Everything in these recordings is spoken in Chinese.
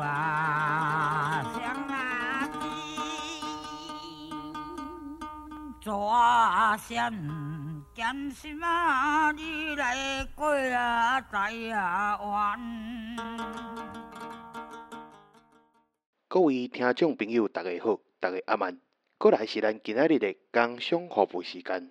啊，乡啊抓线艰辛啊，你来过啊，知啊弯。各位听众朋友，大家好，大家阿曼，过来是咱今仔日的工商服务时间。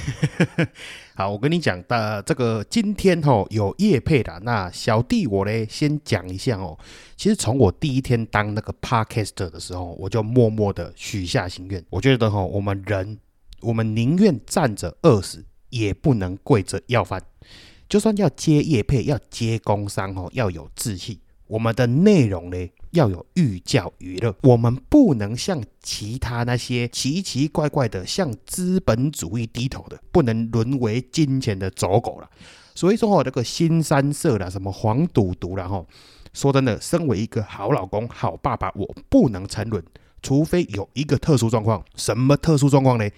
好，我跟你讲的这个今天吼有叶配的，那小弟我呢先讲一下哦。其实从我第一天当那个 podcaster 的时候，我就默默的许下心愿。我觉得吼，我们人，我们宁愿站着饿死，也不能跪着要饭。就算要接叶配，要接工商哦，要有志气。我们的内容呢？要有寓教于乐，我们不能像其他那些奇奇怪怪的向资本主义低头的，不能沦为金钱的走狗了。所以说哦，这个新三色啦，什么黄赌毒啦，吼，说真的，身为一个好老公、好爸爸，我不能沉沦，除非有一个特殊状况。什么特殊状况呢？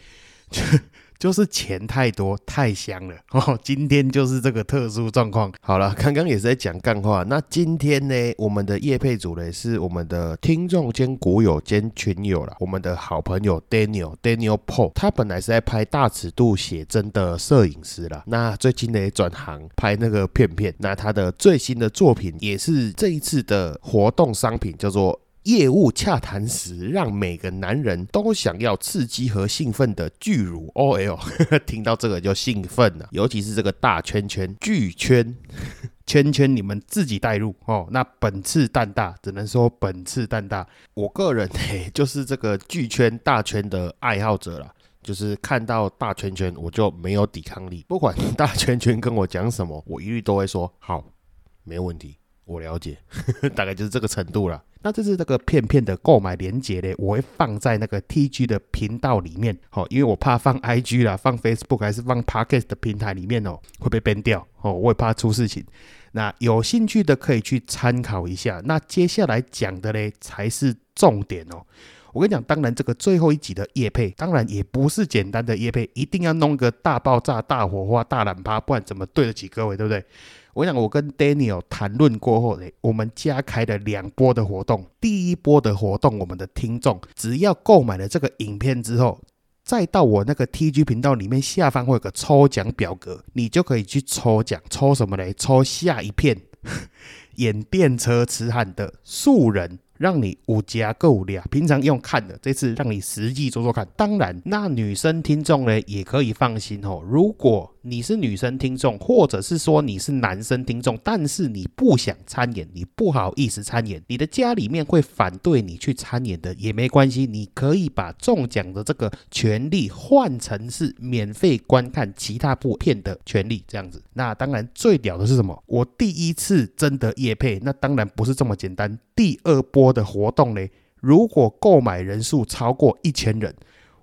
就是钱太多太香了 哦，今天就是这个特殊状况。好了，刚刚也是在讲干话。那今天呢，我们的叶配组呢是我们的听众兼股友兼群友了，我们的好朋友 Daniel Daniel Paul。他本来是在拍大尺度写真的摄影师了，那最近呢转行拍那个片片。那他的最新的作品也是这一次的活动商品，叫做。业务洽谈时，让每个男人都想要刺激和兴奋的巨乳 OL，听到这个就兴奋了。尤其是这个大圈圈巨圈 圈圈，你们自己带入哦。那本次蛋大，只能说本次蛋大。我个人 嘿，就是这个巨圈大圈的爱好者了，就是看到大圈圈我就没有抵抗力，不管大圈圈跟我讲什么，我一律都会说好，没问题。我了解，大概就是这个程度了。那这是这个片片的购买链接呢，我会放在那个 T G 的频道里面，好，因为我怕放 I G 啦，放 Facebook 还是放 Pocket 的平台里面哦，会被崩掉哦，我也怕出事情。那有兴趣的可以去参考一下。那接下来讲的呢，才是重点哦。我跟你讲，当然这个最后一集的叶配，当然也不是简单的叶配，一定要弄个大爆炸、大火花、大懒趴，不然怎么对得起各位，对不对？我想，我跟 Daniel 谈论过后呢，我们加开了两波的活动。第一波的活动，我们的听众只要购买了这个影片之后，再到我那个 TG 频道里面下方会有个抽奖表格，你就可以去抽奖。抽什么嘞？抽下一片 演电车痴汉的素人。让你五加够俩，平常用看的，这次让你实际做做看。当然，那女生听众呢也可以放心哦。如果你是女生听众，或者是说你是男生听众，但是你不想参演，你不好意思参演，你的家里面会反对你去参演的也没关系，你可以把中奖的这个权利换成是免费观看其他部片的权利，这样子。那当然最屌的是什么？我第一次真的夜配，那当然不是这么简单。第二波的活动呢？如果购买人数超过一千人，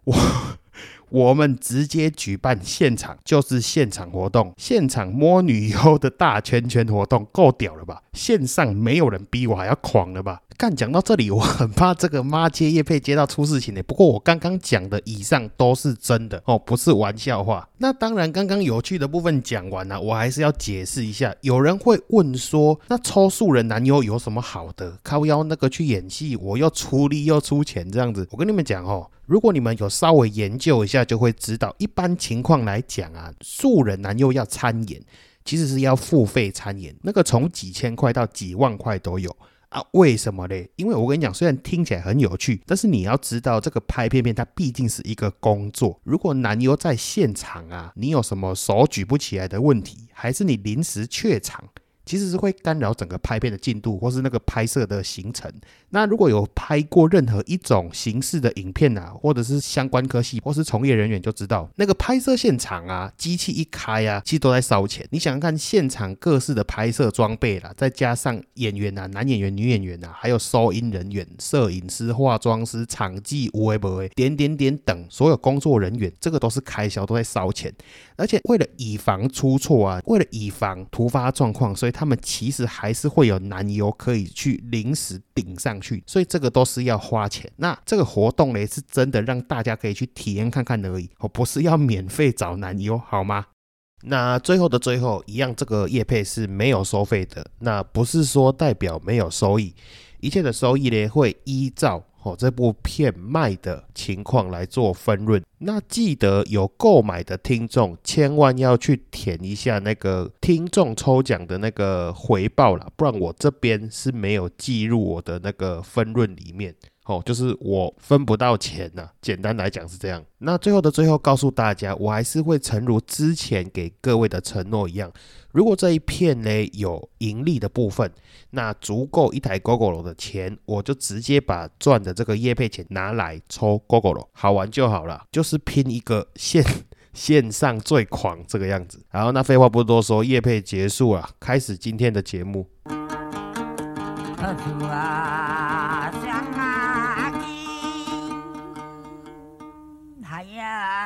我 我们直接举办现场，就是现场活动，现场摸女优的大圈圈活动，够屌了吧？线上没有人比我还要狂了吧？干讲到这里，我很怕这个妈接叶配接到出事情呢。不过我刚刚讲的以上都是真的哦，不是玩笑话。那当然，刚刚有趣的部分讲完了，我还是要解释一下。有人会问说，那抽素人男优有什么好的？靠腰那个去演戏，我又出力又出钱这样子。我跟你们讲哦，如果你们有稍微研究一下，就会知道，一般情况来讲啊，素人男优要参演，其实是要付费参演，那个从几千块到几万块都有。啊，为什么嘞？因为我跟你讲，虽然听起来很有趣，但是你要知道，这个拍片片它毕竟是一个工作。如果男优在现场啊，你有什么手举不起来的问题，还是你临时怯场？其实是会干扰整个拍片的进度，或是那个拍摄的行程。那如果有拍过任何一种形式的影片啊，或者是相关科系，或是从业人员就知道，那个拍摄现场啊，机器一开啊，其实都在烧钱。你想想看，现场各式的拍摄装备啦，再加上演员啊，男演员、女演员啊，还有收音人员、摄影师、化妆师、场记、无为不为，点点点等所有工作人员，这个都是开销，都在烧钱。而且为了以防出错啊，为了以防突发状况，所以。他们其实还是会有男优可以去临时顶上去，所以这个都是要花钱。那这个活动呢，是真的让大家可以去体验看看而已，哦，不是要免费找男优，好吗？那最后的最后，一样这个业配是没有收费的，那不是说代表没有收益，一切的收益呢会依照。哦，这部片卖的情况来做分润。那记得有购买的听众，千万要去填一下那个听众抽奖的那个回报啦，不然我这边是没有记入我的那个分润里面。哦，就是我分不到钱呐。简单来讲是这样。那最后的最后，告诉大家，我还是会诚如之前给各位的承诺一样。如果这一片呢有盈利的部分，那足够一台 GoGo 的钱，我就直接把赚的这个业配钱拿来抽 GoGo 好玩就好了，就是拼一个线线上最狂这个样子。然后那废话不多说，夜配结束了，开始今天的节目。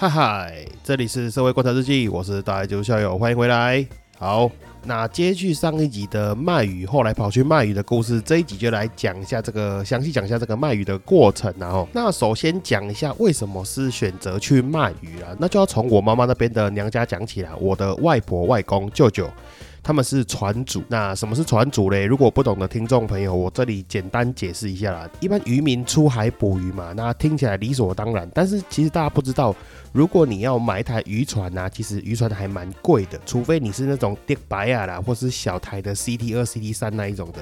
嗨嗨，这里是社会观察日记，我是大爱九校友，欢迎回来。好，那接续上一集的卖鱼，后来跑去卖鱼的故事，这一集就来讲一下这个，详细讲一下这个卖鱼的过程。然后，那首先讲一下为什么是选择去卖鱼了，那就要从我妈妈那边的娘家讲起了。我的外婆、外公、舅舅。他们是船主，那什么是船主嘞？如果不懂的听众朋友，我这里简单解释一下啦。一般渔民出海捕鱼嘛，那听起来理所当然，但是其实大家不知道，如果你要买一台渔船呐，其实渔船还蛮贵的，除非你是那种迪白亚啦，或是小台的 CT 二、CT 三那一种的。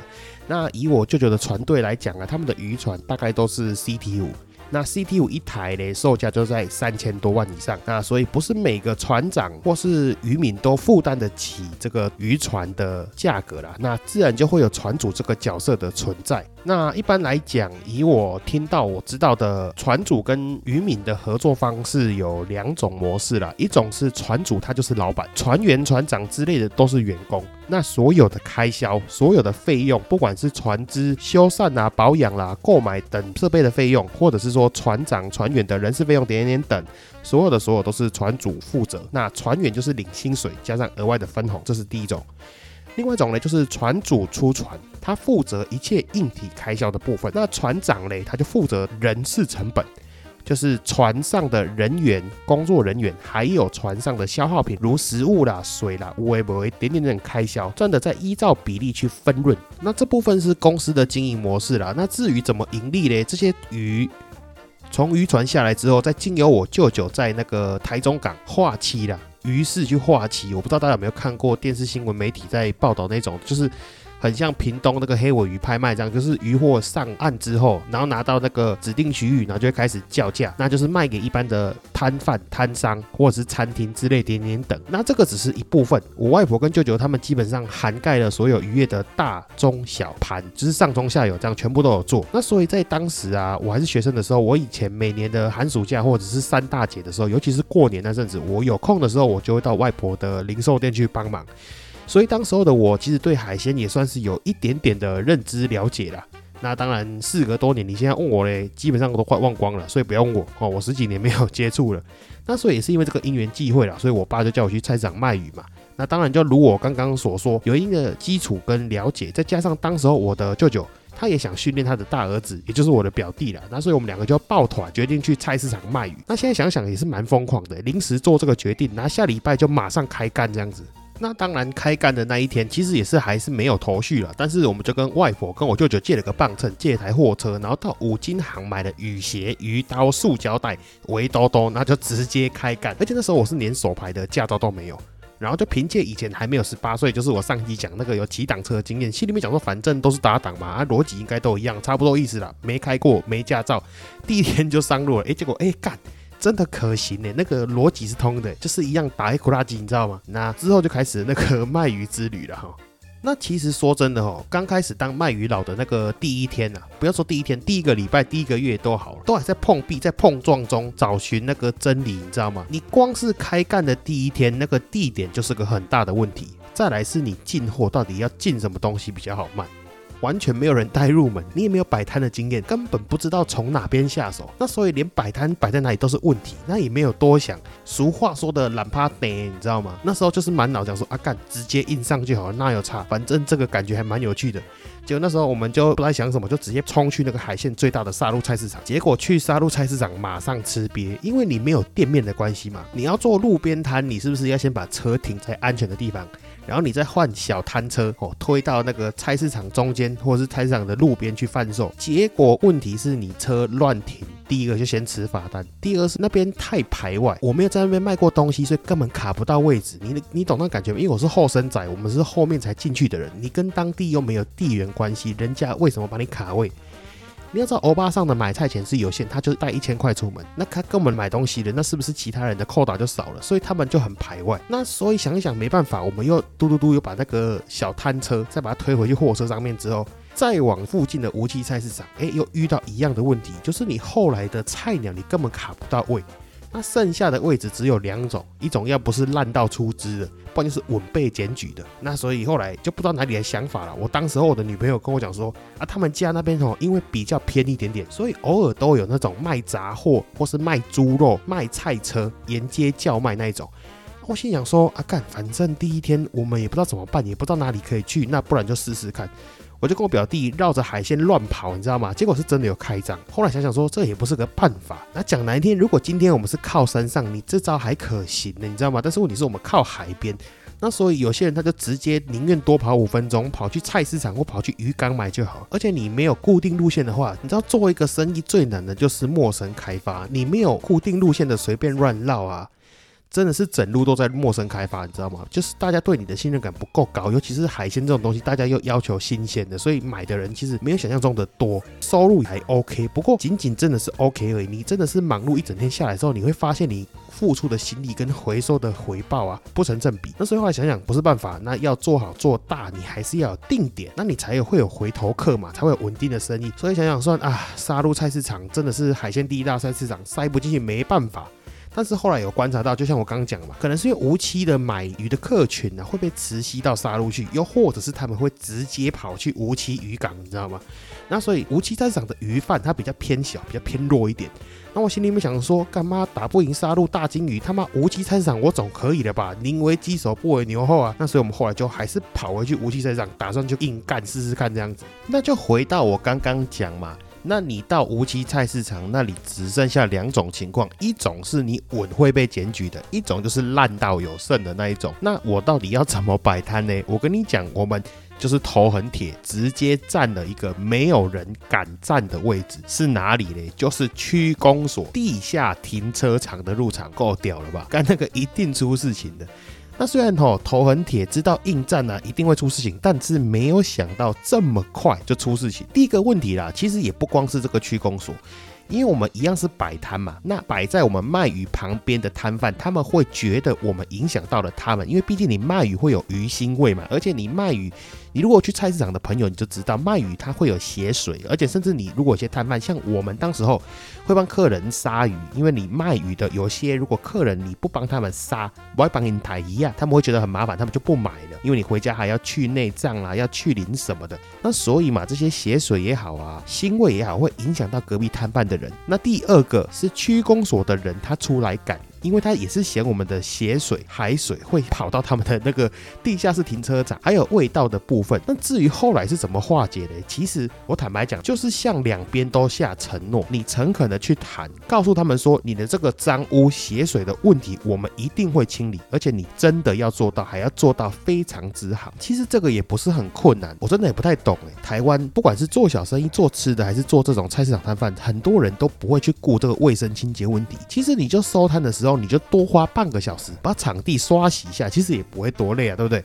那以我舅舅的船队来讲啊，他们的渔船大概都是 CT 五。那 CT 五一台嘞，售价就在三千多万以上。那所以不是每个船长或是渔民都负担得起这个渔船的价格啦。那自然就会有船主这个角色的存在。那一般来讲，以我听到我知道的，船主跟渔民的合作方式有两种模式啦。一种是船主他就是老板，船员、船长之类的都是员工。那所有的开销、所有的费用，不管是船只修缮啊、保养啦、购买等设备的费用，或者是说船长、船员的人事费用点点等，所有的所有都是船主负责。那船员就是领薪水加上额外的分红，这是第一种。另外一种呢，就是船主出船，他负责一切硬体开销的部分。那船长嘞，他就负责人事成本。就是船上的人员、工作人员，还有船上的消耗品，如食物啦、水啦，无微不微点点点开销，赚的再依照比例去分润。那这部分是公司的经营模式啦。那至于怎么盈利嘞？这些鱼从渔船下来之后，再经由我舅舅在那个台中港划期啦，于是就话题。我不知道大家有没有看过电视新闻媒体在报道那种，就是。很像屏东那个黑尾鱼拍卖这样，就是渔货上岸之后，然后拿到那个指定区域，然后就会开始叫价，那就是卖给一般的摊贩、摊商或者是餐厅之类点点等。那这个只是一部分，我外婆跟舅舅他们基本上涵盖了所有渔业的大中小盘，就是上中下游这样全部都有做。那所以在当时啊，我还是学生的时候，我以前每年的寒暑假或者是三大节的时候，尤其是过年那阵子，我有空的时候，我就会到外婆的零售店去帮忙。所以当时候的我，其实对海鲜也算是有一点点的认知了解了。那当然，事隔多年，你现在问我嘞，基本上我都快忘光了，所以不要问我哦。我十几年没有接触了。那所以也是因为这个因缘际会了，所以我爸就叫我去菜市场卖鱼嘛。那当然就如我刚刚所说，有一定的基础跟了解，再加上当时候我的舅舅他也想训练他的大儿子，也就是我的表弟了。那所以我们两个就抱团决定去菜市场卖鱼。那现在想想也是蛮疯狂的，临时做这个决定，那下礼拜就马上开干这样子。那当然，开干的那一天，其实也是还是没有头绪了。但是我们就跟外婆跟我舅舅借了个磅秤，借台货车，然后到五金行买了雨鞋、鱼刀、塑胶袋、围兜兜，那就直接开干。而且那时候我是连手牌的驾照都没有，然后就凭借以前还没有十八岁，就是我上期讲那个有骑挡车的经验，心里面讲说反正都是打档嘛，啊逻辑应该都一样，差不多意思啦。没开过，没驾照，第一天就上路了。哎，结果哎干。真的可行呢，那个逻辑是通的，就是一样打一苦拉机，你知道吗？那之后就开始那个卖鱼之旅了哈。那其实说真的哦，刚开始当卖鱼佬的那个第一天呐，不要说第一天，第一个礼拜、第一个月都好了，都还在碰壁，在碰撞中找寻那个真理，你知道吗？你光是开干的第一天，那个地点就是个很大的问题。再来是你进货到底要进什么东西比较好卖。完全没有人带入门，你也没有摆摊的经验，根本不知道从哪边下手。那所以连摆摊摆在哪里都是问题，那也没有多想。俗话说的懒趴呆，你知道吗？那时候就是满脑想说啊干，直接印上就好了，那有差，反正这个感觉还蛮有趣的。结果那时候我们就不知道想什么，就直接冲去那个海鲜最大的沙鹿菜市场。结果去沙鹿菜市场马上吃瘪，因为你没有店面的关系嘛，你要做路边摊，你是不是要先把车停在安全的地方？然后你再换小摊车哦，推到那个菜市场中间，或是菜市场的路边去贩售。结果问题是你车乱停，第一个就先吃罚单，第二是那边太排外，我没有在那边卖过东西，所以根本卡不到位置。你你懂那感觉吗？因为我是后生仔，我们是后面才进去的人，你跟当地又没有地缘关系，人家为什么把你卡位？你要知道，欧巴上的买菜钱是有限，他就是带一千块出门，那他跟我们买东西的，那是不是其他人的扣打就少了？所以他们就很排外。那所以想一想，没办法，我们又嘟嘟嘟又把那个小摊车再把它推回去货车上面之后，再往附近的无锡菜市场，哎，又遇到一样的问题，就是你后来的菜鸟你根本卡不到位。那剩下的位置只有两种，一种要不是烂到出汁的，不然就是稳被检举的。那所以后来就不知道哪里的想法了。我当时候我的女朋友跟我讲说，啊，他们家那边哦，因为比较偏一点点，所以偶尔都有那种卖杂货或是卖猪肉、卖菜车沿街叫卖那一种。我心想说，啊干，反正第一天我们也不知道怎么办，也不知道哪里可以去，那不然就试试看。我就跟我表弟绕着海鲜乱跑，你知道吗？结果是真的有开张。后来想想说，这也不是个办法。那讲难听，如果今天我们是靠山上，你这招还可行的，你知道吗？但是问题是我们靠海边，那所以有些人他就直接宁愿多跑五分钟，跑去菜市场或跑去鱼缸买就好。而且你没有固定路线的话，你知道做一个生意最难的就是陌生开发。你没有固定路线的随便乱绕啊。真的是整路都在陌生开发，你知道吗？就是大家对你的信任感不够高，尤其是海鲜这种东西，大家又要求新鲜的，所以买的人其实没有想象中的多，收入还 OK，不过仅仅真的是 OK 而已。你真的是忙碌一整天下来之后，你会发现你付出的心力跟回收的回报啊不成正比。那所以后来想想不是办法，那要做好做大，你还是要有定点，那你才有会有回头客嘛，才会有稳定的生意。所以想想算啊，杀入菜市场真的是海鲜第一大菜市场，塞不进去没办法。但是后来有观察到，就像我刚刚讲嘛，可能是因为无期的买鱼的客群呢会被磁吸到杀戮去，又或者是他们会直接跑去无期渔港，你知道吗？那所以无期菜市场的鱼贩它比较偏小，比较偏弱一点。那我心里面想说，干嘛打不赢杀戮大金鱼？他妈无期菜市场我总可以了吧？宁为鸡首不为牛后啊！那所以我们后来就还是跑回去无期菜市场，打算就硬干试试看这样子。那就回到我刚刚讲嘛。那你到无锡菜市场那里只剩下两种情况，一种是你稳会被检举的，一种就是烂到有剩的那一种。那我到底要怎么摆摊呢？我跟你讲，我们就是头很铁，直接占了一个没有人敢占的位置，是哪里嘞？就是区公所地下停车场的入场，够屌了吧？干那个一定出事情的。那虽然吼头很铁，知道应战呢一定会出事情，但是没有想到这么快就出事情。第一个问题啦，其实也不光是这个区公所。因为我们一样是摆摊嘛，那摆在我们卖鱼旁边的摊贩，他们会觉得我们影响到了他们，因为毕竟你卖鱼会有鱼腥味嘛，而且你卖鱼，你如果去菜市场的朋友，你就知道卖鱼它会有血水，而且甚至你如果有些摊贩，像我们当时候会帮客人杀鱼，因为你卖鱼的有些如果客人你不帮他们杀，不会帮你抬鱼啊，他们会觉得很麻烦，他们就不买了，因为你回家还要去内脏啊，要去鳞什么的，那所以嘛，这些血水也好啊，腥味也好，会影响到隔壁摊贩的。人，那第二个是区公所的人，他出来赶。因为他也是嫌我们的血水、海水会跑到他们的那个地下室停车场，还有味道的部分。那至于后来是怎么化解的，其实我坦白讲，就是向两边都下承诺，你诚恳的去谈，告诉他们说你的这个脏污、血水的问题，我们一定会清理，而且你真的要做到，还要做到非常之好。其实这个也不是很困难，我真的也不太懂哎。台湾不管是做小生意、做吃的，还是做这种菜市场摊贩，很多人都不会去顾这个卫生清洁问题。其实你就收摊的时候。你就多花半个小时把场地刷洗一下，其实也不会多累啊，对不对？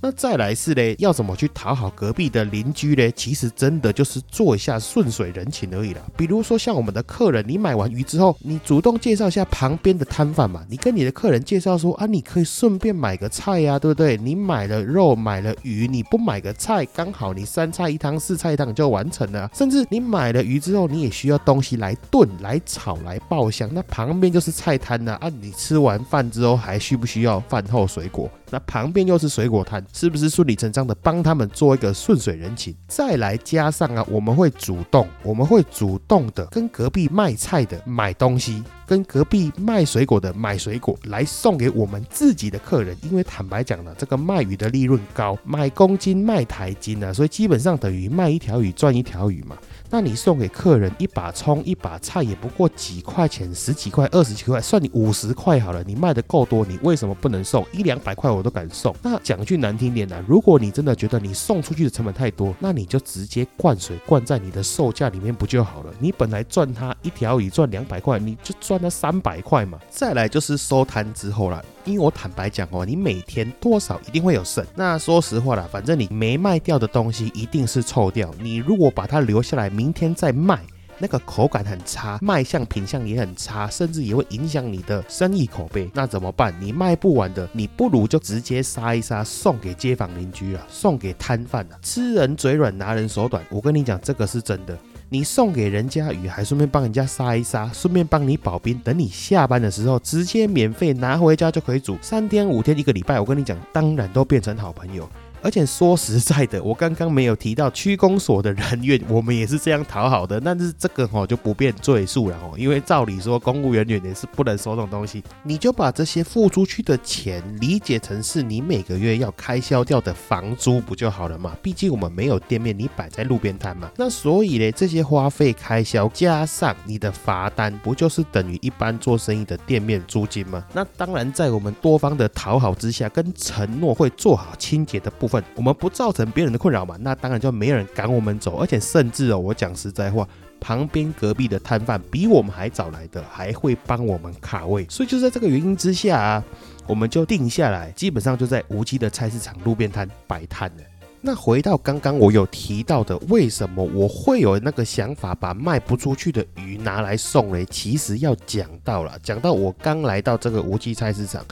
那再来是嘞，要怎么去讨好隔壁的邻居嘞？其实真的就是做一下顺水人情而已啦。比如说像我们的客人，你买完鱼之后，你主动介绍一下旁边的摊贩嘛，你跟你的客人介绍说啊，你可以顺便买个菜呀，对不对？你买了肉，买了鱼，你不买个菜，刚好你三菜一汤、四菜一汤就完成了。甚至你买了鱼之后，你也需要东西来炖、来炒、来爆香，那旁边就是菜摊了啊。你吃完饭之后还需不需要饭后水果？那旁边又是水果摊，是不是顺理成章的帮他们做一个顺水人情？再来加上啊，我们会主动，我们会主动的跟隔壁卖菜的买东西，跟隔壁卖水果的买水果来送给我们自己的客人。因为坦白讲呢，这个卖鱼的利润高，买公斤卖台斤啊，所以基本上等于卖一条鱼赚一条鱼嘛。那你送给客人一把葱一把菜也不过几块钱，十几块、二十几块，算你五十块好了。你卖的够多，你为什么不能送一两百块我都敢送？那讲句难听点的，如果你真的觉得你送出去的成本太多，那你就直接灌水灌在你的售价里面不就好了？你本来赚他一条鱼赚两百块，你就赚他三百块嘛。再来就是收摊之后了。因为我坦白讲哦，你每天多少一定会有剩。那说实话啦，反正你没卖掉的东西一定是臭掉。你如果把它留下来，明天再卖，那个口感很差，卖相品相也很差，甚至也会影响你的生意口碑。那怎么办？你卖不完的，你不如就直接杀一杀，送给街坊邻居啊，送给摊贩啊。吃人嘴软，拿人手短。我跟你讲，这个是真的。你送给人家鱼，还顺便帮人家杀一杀，顺便帮你保冰，等你下班的时候直接免费拿回家就可以煮，三天五天一个礼拜，我跟你讲，当然都变成好朋友。而且说实在的，我刚刚没有提到区公所的人员，我们也是这样讨好的。但是这个哈就不便赘述了哦，因为照理说公务员员也是不能收这种东西。你就把这些付出去的钱理解成是你每个月要开销掉的房租不就好了嘛？毕竟我们没有店面，你摆在路边摊嘛。那所以呢，这些花费开销加上你的罚单，不就是等于一般做生意的店面租金吗？那当然，在我们多方的讨好之下，跟承诺会做好清洁的部。分我们不造成别人的困扰嘛，那当然就没有人赶我们走，而且甚至哦，我讲实在话，旁边隔壁的摊贩比我们还早来的，还会帮我们卡位，所以就在这个原因之下啊，我们就定下来，基本上就在无机的菜市场路边摊摆摊了。那回到刚刚我有提到的，为什么我会有那个想法把卖不出去的鱼拿来送嘞？其实要讲到了，讲到我刚来到这个无机菜市场。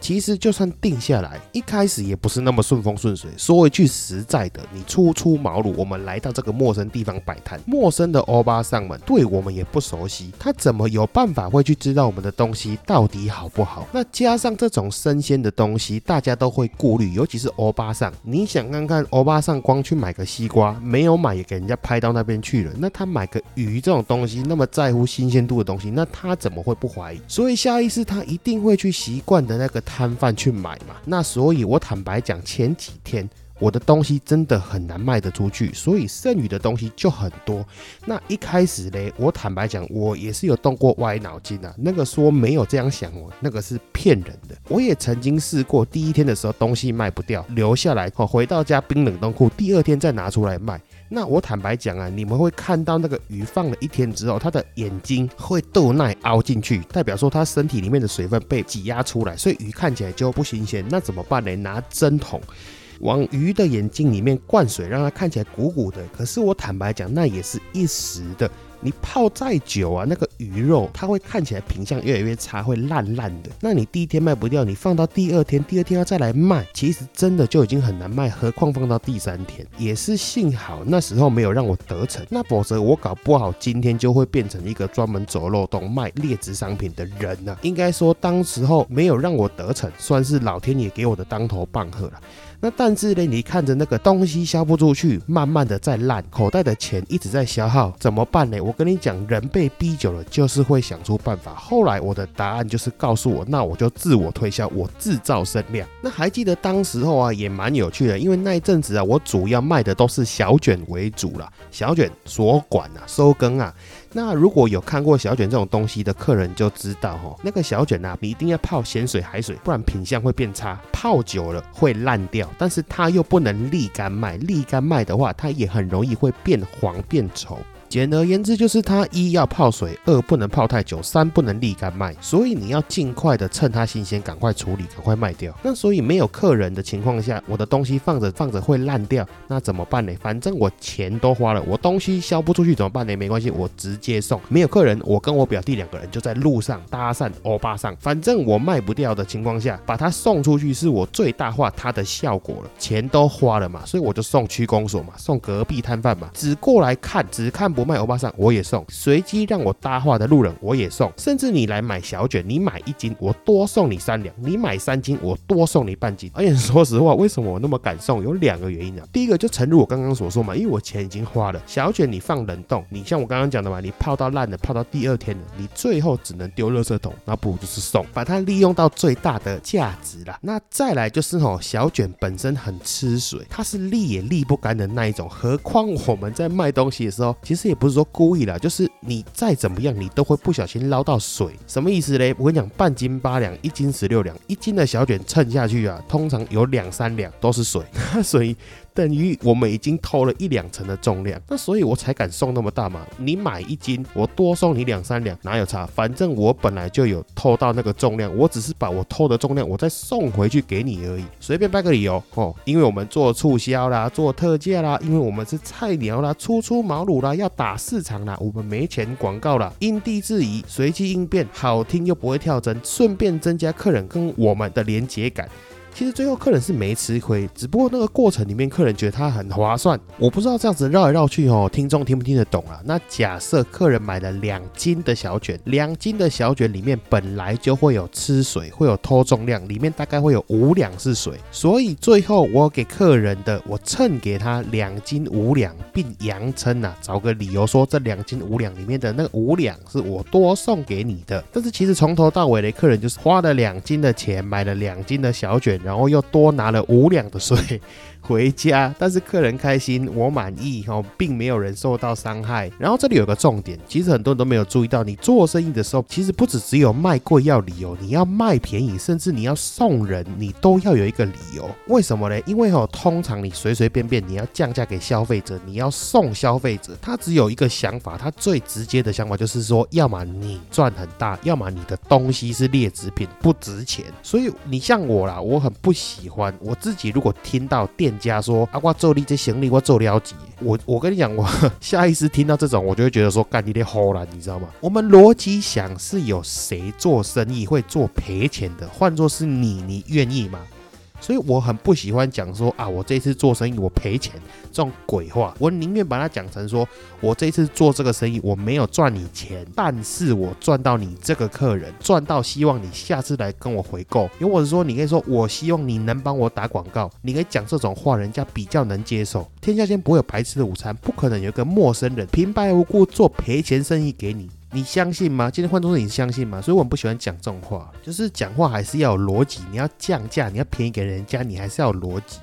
其实就算定下来，一开始也不是那么顺风顺水。说一句实在的，你初出茅庐，我们来到这个陌生地方摆摊，陌生的欧巴桑们对我们也不熟悉，他怎么有办法会去知道我们的东西到底好不好？那加上这种生鲜的东西，大家都会顾虑，尤其是欧巴桑。你想看看欧巴桑光去买个西瓜，没有买也给人家拍到那边去了，那他买个鱼这种东西，那么在乎新鲜度的东西，那他怎么会不怀疑？所以下意识他一定会去习惯的那个。摊贩去买嘛，那所以我坦白讲，前几天我的东西真的很难卖得出去，所以剩余的东西就很多。那一开始嘞，我坦白讲，我也是有动过歪脑筋啊。那个说没有这样想哦，那个是骗人的。我也曾经试过，第一天的时候东西卖不掉，留下来哦，回到家冰冷冻库，第二天再拿出来卖。那我坦白讲啊，你们会看到那个鱼放了一天之后，它的眼睛会豆奶凹进去，代表说它身体里面的水分被挤压出来，所以鱼看起来就不新鲜。那怎么办呢？拿针筒往鱼的眼睛里面灌水，让它看起来鼓鼓的。可是我坦白讲，那也是一时的。你泡再久啊，那个鱼肉它会看起来品相越来越差，会烂烂的。那你第一天卖不掉，你放到第二天，第二天要再来卖，其实真的就已经很难卖，何况放到第三天。也是幸好那时候没有让我得逞，那否则我搞不好今天就会变成一个专门走漏洞卖劣质商品的人呢。应该说当时候没有让我得逞，算是老天爷给我的当头棒喝了。那但是呢，你看着那个东西销不出去，慢慢的在烂，口袋的钱一直在消耗，怎么办呢？我跟你讲，人被逼久了，就是会想出办法。后来我的答案就是告诉我，那我就自我推销，我制造声量。那还记得当时候啊，也蛮有趣的，因为那一阵子啊，我主要卖的都是小卷为主了，小卷锁管啊，收羹啊。那如果有看过小卷这种东西的客人就知道哈，那个小卷啊，你一定要泡咸水海水，不然品相会变差，泡久了会烂掉。但是它又不能沥干卖，沥干卖的话，它也很容易会变黄变稠。简而言之，就是它一要泡水，二不能泡太久，三不能沥干卖。所以你要尽快的趁它新鲜，赶快处理，赶快卖掉。那所以没有客人的情况下，我的东西放着放着会烂掉，那怎么办呢？反正我钱都花了，我东西销不出去怎么办呢？没关系，我直接送。没有客人，我跟我表弟两个人就在路上搭讪欧巴上，反正我卖不掉的情况下，把它送出去是我最大化它的效果了。钱都花了嘛，所以我就送区公所嘛，送隔壁摊贩嘛，只过来看，只看不卖欧巴上，我也送。随机让我搭话的路人我也送，甚至你来买小卷，你买一斤，我多送你三两；你买三斤，我多送你半斤。而且 说实话，为什么我那么敢送？有两个原因啊。第一个就诚如我刚刚所说嘛，因为我钱已经花了。小卷你放冷冻，你像我刚刚讲的嘛，你泡到烂了，泡到第二天了，你最后只能丢垃圾桶，那不如就是送，把它利用到最大的价值啦。那再来就是吼，小卷本身很吃水，它是沥也沥不干的那一种。何况我们在卖东西的时候，其实也不是说故意啦，就是你再怎么样，你都会不小心捞到水。什么意思嘞？我跟你讲，半斤八两，一斤十六两，一斤的小卷称下去啊，通常有两三两都是水，所以。等于我们已经偷了一两成的重量，那所以我才敢送那么大嘛。你买一斤，我多送你两三两，哪有差？反正我本来就有偷到那个重量，我只是把我偷的重量我再送回去给你而已。随便掰个理由哦，因为我们做促销啦，做特价啦，因为我们是菜鸟啦，初出茅庐啦，要打市场了，我们没钱广告了，因地制宜，随机应变，好听又不会跳针，顺便增加客人跟我们的连接感。其实最后客人是没吃亏，只不过那个过程里面客人觉得它很划算。我不知道这样子绕来绕去哦，听众听不听得懂啊？那假设客人买了两斤的小卷，两斤的小卷里面本来就会有吃水，会有偷重量，里面大概会有五两是水，所以最后我给客人的我称给他两斤五两，并扬称呐，找个理由说这两斤五两里面的那个五两是我多送给你的。但是其实从头到尾的客人就是花了两斤的钱买了两斤的小卷。然后又多拿了五两的税。回家，但是客人开心，我满意哈，并没有人受到伤害。然后这里有个重点，其实很多人都没有注意到，你做生意的时候，其实不只只有卖贵要理由，你要卖便宜，甚至你要送人，你都要有一个理由。为什么呢？因为哈，通常你随随便便你要降价给消费者，你要送消费者，他只有一个想法，他最直接的想法就是说，要么你赚很大，要么你的东西是劣质品，不值钱。所以你像我啦，我很不喜欢我自己，如果听到店。家说啊，我做你这行李，我做了几？我我跟你讲，我 下意识听到这种，我就会觉得说，干你得好了，你知道吗？我们逻辑想是有谁做生意会做赔钱的？换作是你，你愿意吗？所以我很不喜欢讲说啊，我这次做生意我赔钱这种鬼话，我宁愿把它讲成说，我这次做这个生意我没有赚你钱，但是我赚到你这个客人，赚到希望你下次来跟我回购。又或者说，你可以说我希望你能帮我打广告，你可以讲这种话，人家比较能接受。天下间不会有白吃的午餐，不可能有一个陌生人平白无故做赔钱生意给你。你相信吗？今天换作是你相信吗？所以我们不喜欢讲这种话，就是讲话还是要有逻辑。你要降价，你要便宜给人家，你还是要有逻辑。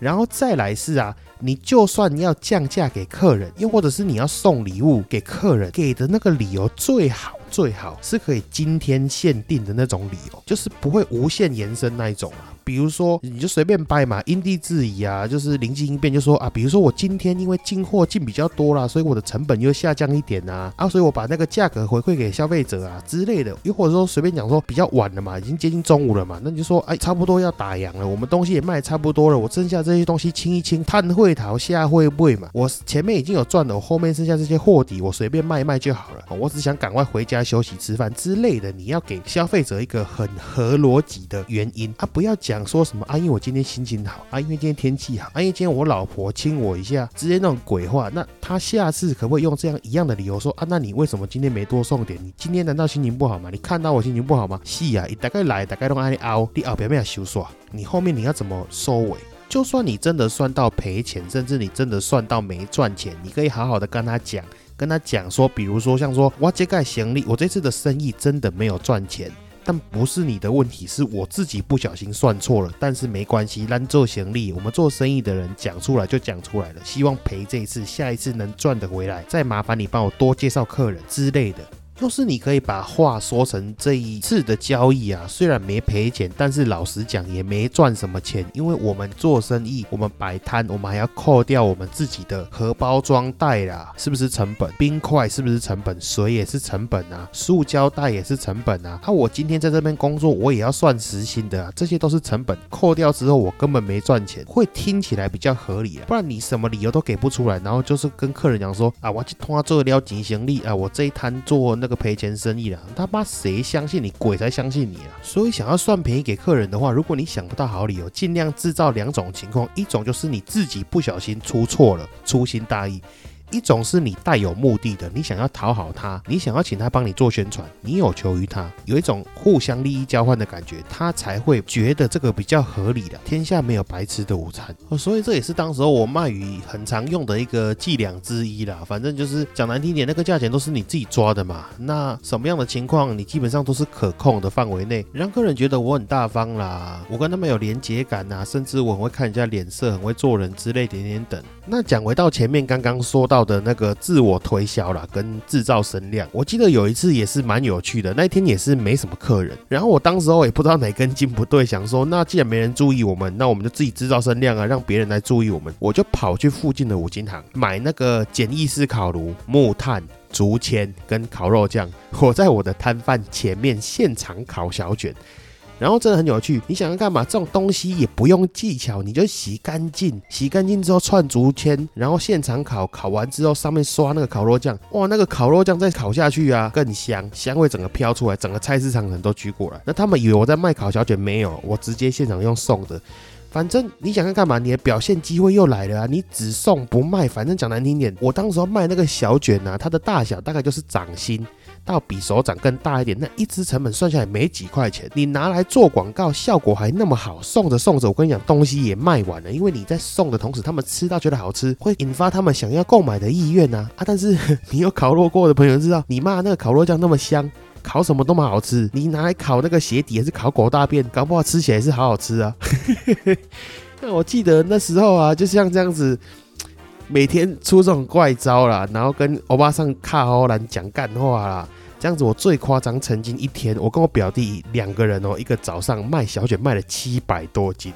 然后再来是啊，你就算要降价给客人，又或者是你要送礼物给客人，给的那个理由最好最好是可以今天限定的那种理由，就是不会无限延伸那一种。比如说，你就随便掰嘛，因地制宜啊，就是灵机应变，就说啊，比如说我今天因为进货进比较多啦，所以我的成本又下降一点啊，啊，所以我把那个价格回馈给消费者啊之类的，又或者说随便讲说比较晚了嘛，已经接近中午了嘛，那你就说哎，差不多要打烊了，我们东西也卖差不多了，我剩下这些东西清一清，碳会淘下会不会嘛，我前面已经有赚了，我后面剩下这些货底，我随便卖卖就好了，我只想赶快回家休息吃饭之类的，你要给消费者一个很合逻辑的原因。啊，不要讲。讲说什么啊？因我今天心情好啊，因今天天气好啊，因今天我老婆亲我一下，直接那种鬼话。那他下次可不可以用这样一样的理由说啊？那你为什么今天没多送点？你今天难道心情不好吗？你看到我心情不好吗？是啊，你大概来大概都爱你凹，你凹表面修耍，你后面你要怎么收尾？就算你真的算到赔钱，甚至你真的算到没赚钱，你可以好好的跟他讲，跟他讲说，比如说像说我这盖行李，我这次的生意真的没有赚钱。但不是你的问题，是我自己不小心算错了。但是没关系，咱做行李，我们做生意的人讲出来就讲出来了。希望赔这一次，下一次能赚得回来。再麻烦你帮我多介绍客人之类的。要是你可以把话说成这一次的交易啊，虽然没赔钱，但是老实讲也没赚什么钱，因为我们做生意，我们摆摊，我们还要扣掉我们自己的荷包装袋啦，是不是成本？冰块是不是成本？水也是成本啊，塑胶袋也是成本啊。啊，我今天在这边工作，我也要算时薪的啊，这些都是成本，扣掉之后我根本没赚钱，会听起来比较合理啊。不然你什么理由都给不出来，然后就是跟客人讲说啊，我去通话做了执行力啊，我这一摊做那个赔钱生意了，他妈谁相信你？鬼才相信你啊！所以想要算便宜给客人的话，如果你想不到好理由，尽量制造两种情况，一种就是你自己不小心出错了，粗心大意。一种是你带有目的的，你想要讨好他，你想要请他帮你做宣传，你有求于他，有一种互相利益交换的感觉，他才会觉得这个比较合理的。天下没有白吃的午餐，哦，所以这也是当时候我卖鱼很常用的一个伎俩之一啦。反正就是讲难听点，那个价钱都是你自己抓的嘛。那什么样的情况，你基本上都是可控的范围内，让客人觉得我很大方啦，我跟他们有连结感呐，甚至我很会看人家脸色，很会做人之类点点等。那讲回到前面刚刚说到。的那个自我推销啦，跟制造声量，我记得有一次也是蛮有趣的。那一天也是没什么客人，然后我当时候也不知道哪根筋不对，想说那既然没人注意我们，那我们就自己制造声量啊，让别人来注意我们。我就跑去附近的五金行买那个简易式烤炉、木炭、竹签跟烤肉酱，我在我的摊贩前面现场烤小卷。然后真的很有趣，你想要干嘛？这种东西也不用技巧，你就洗干净，洗干净之后串竹签，然后现场烤，烤完之后上面刷那个烤肉酱，哇，那个烤肉酱再烤下去啊，更香，香味整个飘出来，整个菜市场人都举过来。那他们以为我在卖烤小卷，没有，我直接现场用送的。反正你想要干嘛？你的表现机会又来了啊！你只送不卖，反正讲难听点，我当时候卖那个小卷啊，它的大小大概就是掌心。到比手掌更大一点，那一支成本算下来没几块钱，你拿来做广告，效果还那么好，送着送着，我跟你讲，东西也卖完了。因为你在送的同时，他们吃到觉得好吃，会引发他们想要购买的意愿呐啊！但是你有烤肉过的朋友知道，你骂那个烤肉酱那么香，烤什么都蛮好吃，你拿来烤那个鞋底，也是烤狗大便，搞不好吃起来是好好吃啊。那我记得那时候啊，就像这样子。每天出这种怪招啦，然后跟欧巴桑卡欧兰讲干话啦，这样子我最夸张，曾经一天我跟我表弟两个人哦，一个早上卖小卷卖了七百多斤。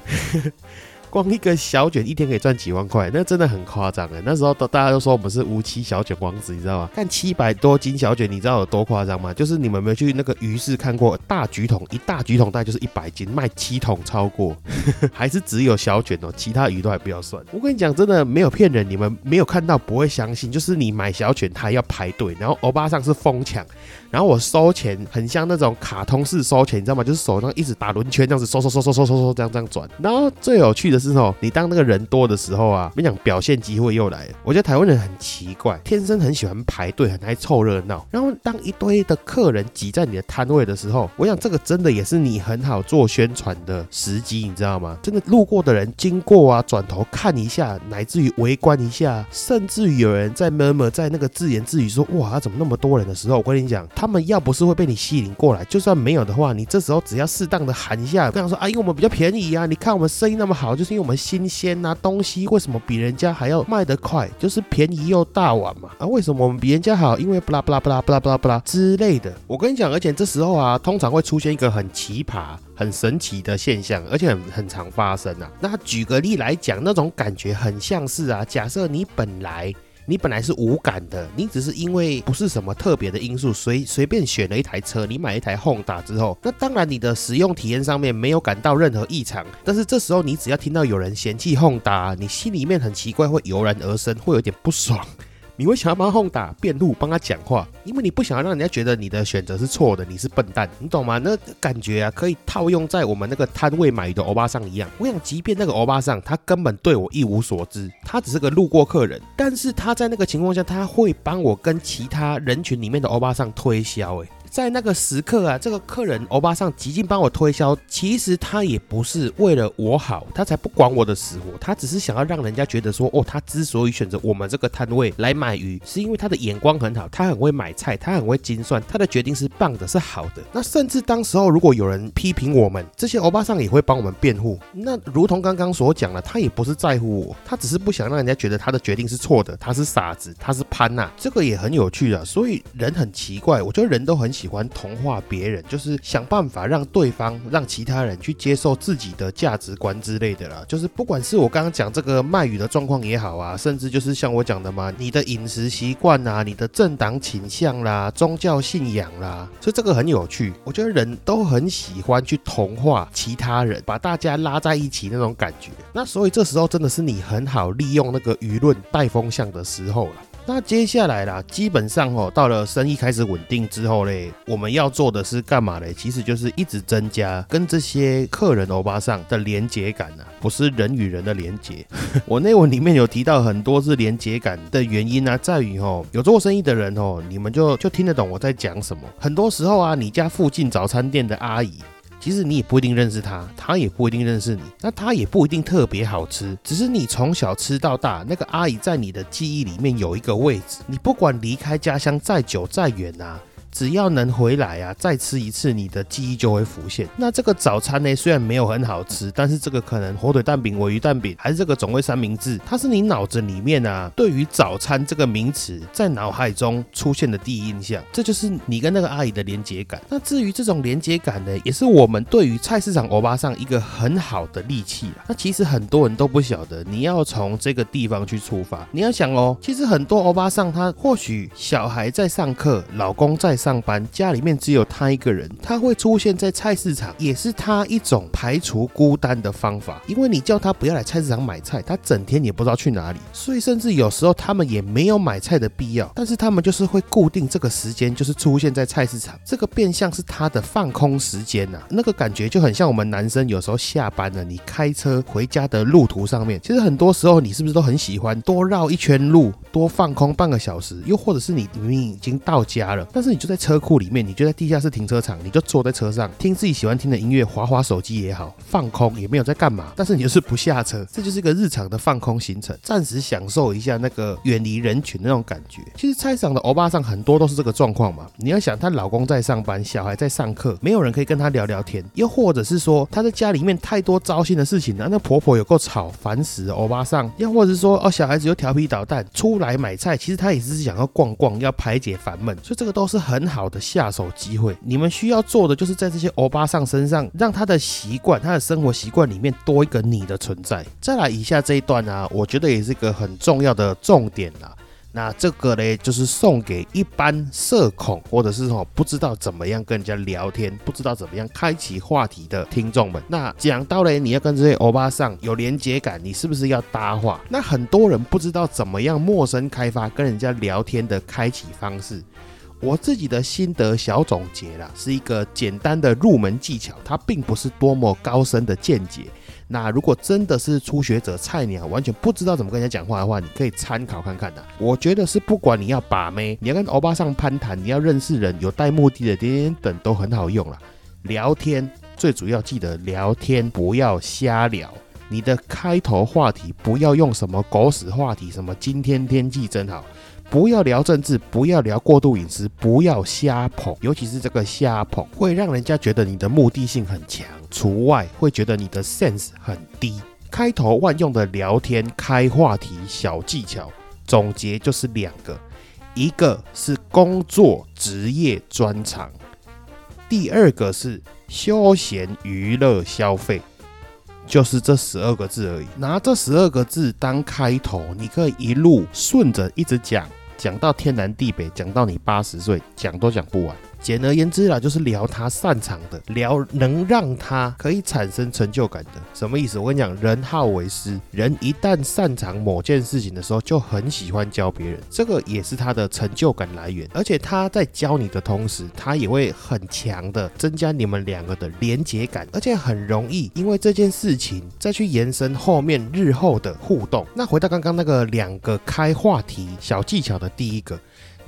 光一个小卷一天可以赚几万块，那真的很夸张哎！那时候都大家都说我们是无期小卷王子，你知道吗？看七百多斤小卷，你知道有多夸张吗？就是你们没有去那个鱼市看过大橘桶，一大橘桶大概就是一百斤，卖七桶超过，还是只有小卷哦，其他鱼都还不要算。我跟你讲，真的没有骗人，你们没有看到不会相信，就是你买小卷，他要排队，然后欧巴上是疯抢。然后我收钱很像那种卡通式收钱，你知道吗？就是手上一直打轮圈这样子收收收收收收收这样这样转。然后最有趣的是哦，你当那个人多的时候啊，我讲表现机会又来了。我觉得台湾人很奇怪，天生很喜欢排队，很爱凑热闹。然后当一堆的客人挤在你的摊位的时候，我想这个真的也是你很好做宣传的时机，你知道吗？真的路过的人经过啊，转头看一下，乃至于围观一下，甚至于有人在默默在那个自言自语说：“哇，怎么那么多人的时候？”我跟你讲。他们要不是会被你吸引过来，就算没有的话，你这时候只要适当的喊一下，跟他说：“啊，因为我们比较便宜啊，你看我们生意那么好，就是因为我们新鲜啊，东西为什么比人家还要卖得快？就是便宜又大碗嘛。啊，为什么我们比人家好？因为不啦不啦不啦不啦不啦不啦之类的。我跟你讲，而且这时候啊，通常会出现一个很奇葩、很神奇的现象，而且很很常发生啊。那举个例来讲，那种感觉很像是啊，假设你本来。你本来是无感的，你只是因为不是什么特别的因素，随随便选了一台车，你买一台混搭之后，那当然你的使用体验上面没有感到任何异常，但是这时候你只要听到有人嫌弃混搭你心里面很奇怪，会油然而生，会有点不爽。你会想要帮哄打辩路，帮他讲话，因为你不想要让人家觉得你的选择是错的，你是笨蛋，你懂吗？那感觉啊，可以套用在我们那个摊位买鱼的欧巴上一样。我想，即便那个欧巴上他根本对我一无所知，他只是个路过客人，但是他在那个情况下，他会帮我跟其他人群里面的欧巴上推销，诶。在那个时刻啊，这个客人欧巴桑极尽帮我推销，其实他也不是为了我好，他才不管我的死活，他只是想要让人家觉得说，哦，他之所以选择我们这个摊位来买鱼，是因为他的眼光很好，他很会买菜，他很会精算，他的决定是棒的，是好的。那甚至当时候如果有人批评我们，这些欧巴桑也会帮我们辩护。那如同刚刚所讲了，他也不是在乎我，他只是不想让人家觉得他的决定是错的，他是傻子，他是潘呐，这个也很有趣啊。所以人很奇怪，我觉得人都很喜喜欢同化别人，就是想办法让对方、让其他人去接受自己的价值观之类的啦。就是不管是我刚刚讲这个卖鱼的状况也好啊，甚至就是像我讲的嘛，你的饮食习惯啊，你的政党倾向啦、宗教信仰啦，所以这个很有趣。我觉得人都很喜欢去同化其他人，把大家拉在一起那种感觉。那所以这时候真的是你很好利用那个舆论带风向的时候了。那接下来啦，基本上哦，到了生意开始稳定之后嘞，我们要做的是干嘛嘞？其实就是一直增加跟这些客人欧巴上的连接感啊，不是人与人的连接。我内文里面有提到很多是连接感的原因呢，在于哦，有做生意的人哦，你们就就听得懂我在讲什么。很多时候啊，你家附近早餐店的阿姨。其实你也不一定认识他，他也不一定认识你，那他也不一定特别好吃，只是你从小吃到大，那个阿姨在你的记忆里面有一个位置，你不管离开家乡再久再远啊。只要能回来啊，再吃一次，你的记忆就会浮现。那这个早餐呢，虽然没有很好吃，但是这个可能火腿蛋饼、尾鱼蛋饼，还是这个种味三明治，它是你脑子里面啊，对于早餐这个名词在脑海中出现的第一印象，这就是你跟那个阿姨的连接感。那至于这种连接感呢，也是我们对于菜市场欧巴上一个很好的利器那其实很多人都不晓得，你要从这个地方去出发。你要想哦，其实很多欧巴上他或许小孩在上课，老公在。上班家里面只有他一个人，他会出现在菜市场，也是他一种排除孤单的方法。因为你叫他不要来菜市场买菜，他整天也不知道去哪里，所以甚至有时候他们也没有买菜的必要，但是他们就是会固定这个时间，就是出现在菜市场。这个变相是他的放空时间呐，那个感觉就很像我们男生有时候下班了，你开车回家的路途上面，其实很多时候你是不是都很喜欢多绕一圈路，多放空半个小时？又或者是你明明已经到家了，但是你就在车库里面，你就在地下室停车场，你就坐在车上听自己喜欢听的音乐，滑滑手机也好，放空也没有在干嘛，但是你就是不下车，这就是一个日常的放空行程，暂时享受一下那个远离人群的那种感觉。其实菜场的欧巴上很多都是这个状况嘛。你要想，她老公在上班，小孩在上课，没有人可以跟她聊聊天，又或者是说她在家里面太多糟心的事情了，那婆婆有够吵，烦死欧巴上，又或者是说哦小孩子又调皮捣蛋，出来买菜，其实她也是想要逛逛，要排解烦闷，所以这个都是很很好的。下手机会，你们需要做的就是在这些欧巴桑身上，让他的习惯、他的生活习惯里面多一个你的存在。再来以下这一段呢，我觉得也是一个很重要的重点啦。那这个呢，就是送给一般社恐或者是说不知道怎么样跟人家聊天、不知道怎么样开启话题的听众们。那讲到嘞，你要跟这些欧巴上有连接感，你是不是要搭话？那很多人不知道怎么样陌生开发跟人家聊天的开启方式。我自己的心得小总结啦，是一个简单的入门技巧，它并不是多么高深的见解。那如果真的是初学者、菜鸟，完全不知道怎么跟人家讲话的话，你可以参考看看的。我觉得是不管你要把妹，你要跟欧巴上攀谈，你要认识人，有带目的的点等都很好用了。聊天最主要记得聊天不要瞎聊，你的开头话题不要用什么狗屎话题，什么今天天气真好。不要聊政治，不要聊过度隐私，不要瞎捧，尤其是这个瞎捧，会让人家觉得你的目的性很强，除外会觉得你的 sense 很低。开头万用的聊天开话题小技巧，总结就是两个，一个是工作职业专长，第二个是休闲娱乐消费。就是这十二个字而已，拿这十二个字当开头，你可以一路顺着一直讲，讲到天南地北，讲到你八十岁，讲都讲不完。简而言之啦，就是聊他擅长的，聊能让他可以产生成就感的。什么意思？我跟你讲，人好为师，人一旦擅长某件事情的时候，就很喜欢教别人，这个也是他的成就感来源。而且他在教你的同时，他也会很强的增加你们两个的连结感，而且很容易因为这件事情再去延伸后面日后的互动。那回到刚刚那个两个开话题小技巧的第一个。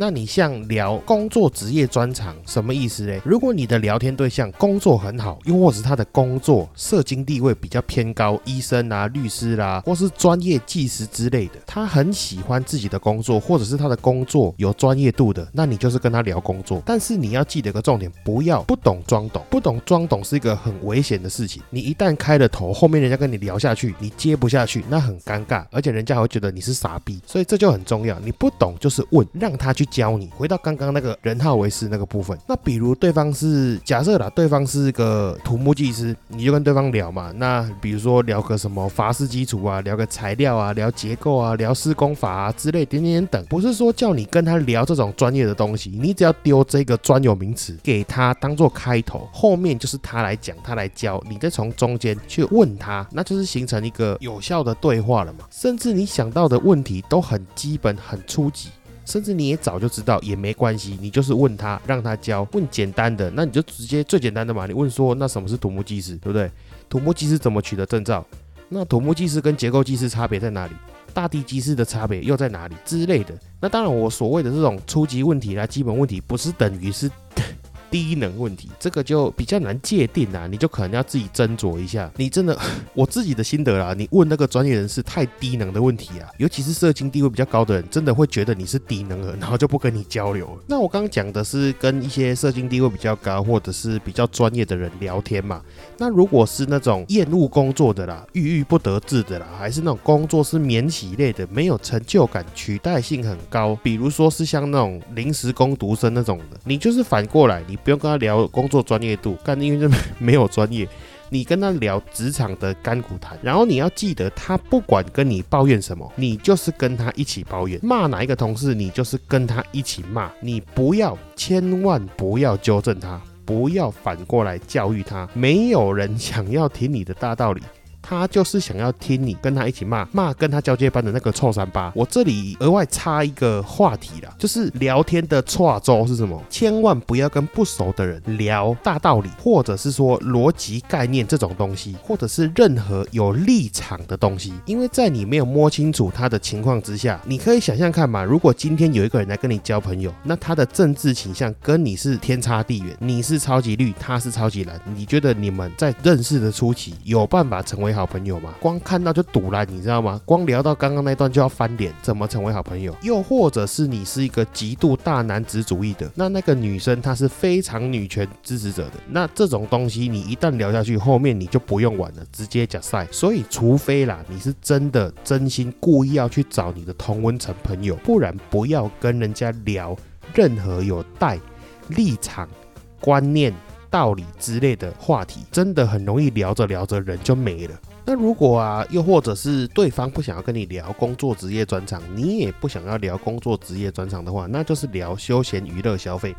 那你像聊工作职业专长，什么意思嘞？如果你的聊天对象工作很好，又或是他的工作社经地位比较偏高，医生啊、律师啦，或是专业技师之类的，他很喜欢自己的工作，或者是他的工作有专业度的，那你就是跟他聊工作。但是你要记得个重点，不要不懂装懂，不懂装懂是一个很危险的事情。你一旦开了头，后面人家跟你聊下去，你接不下去，那很尴尬，而且人家还会觉得你是傻逼。所以这就很重要，你不懂就是问，让他去教你。回到刚刚那个人号为师那个部分，那比如对方是假设啦，对方是个土木技师，你就跟对方聊嘛。那比如说聊个什么法式基础啊，聊个材料啊，聊结构啊，聊施工法啊之类点点点等，不是说叫你跟他聊这种专业的东西，你只要丢这个专有名词给他当做开头，后面就是他来讲，他来教，你再从中间去问他，那就是形成一个有效的对话了嘛。甚至你想到的问题都很基本、很初级。甚至你也早就知道也没关系，你就是问他，让他教，问简单的，那你就直接最简单的嘛，你问说那什么是土木技师，对不对？土木技师怎么取得证照？那土木技师跟结构技师差别在哪里？大地技师的差别又在哪里之类的？那当然，我所谓的这种初级问题啦、基本问题，不是等于是。低能问题，这个就比较难界定啊，你就可能要自己斟酌一下。你真的，我自己的心得啦，你问那个专业人士太低能的问题啊，尤其是社经地位比较高的人，真的会觉得你是低能儿，然后就不跟你交流。那我刚刚讲的是跟一些社经地位比较高或者是比较专业的人聊天嘛。那如果是那种厌恶工作的啦，郁郁不得志的啦，还是那种工作是免洗类的，没有成就感，取代性很高，比如说是像那种临时工读生那种的，你就是反过来你。不用跟他聊工作专业度，干因为这 没有专业。你跟他聊职场的干股谈，然后你要记得，他不管跟你抱怨什么，你就是跟他一起抱怨；骂哪一个同事，你就是跟他一起骂。你不要，千万不要纠正他，不要反过来教育他。没有人想要听你的大道理。他就是想要听你跟他一起骂骂跟他交接班的那个臭三八。我这里额外插一个话题啦，就是聊天的错招是什么？千万不要跟不熟的人聊大道理，或者是说逻辑概念这种东西，或者是任何有立场的东西。因为在你没有摸清楚他的情况之下，你可以想象看嘛，如果今天有一个人来跟你交朋友，那他的政治倾向跟你是天差地远，你是超级绿，他是超级蓝，你觉得你们在认识的初期有办法成为好？朋友嘛，光看到就堵了，你知道吗？光聊到刚刚那段就要翻脸，怎么成为好朋友？又或者是你是一个极度大男子主义的，那那个女生她是非常女权支持者的，那这种东西你一旦聊下去，后面你就不用玩了，直接假赛。所以除非啦，你是真的真心故意要去找你的同温层朋友，不然不要跟人家聊任何有带立场观念。道理之类的话题，真的很容易聊着聊着人就没了。那如果啊，又或者是对方不想要跟你聊工作职业专长，你也不想要聊工作职业专长的话，那就是聊休闲娱乐消费。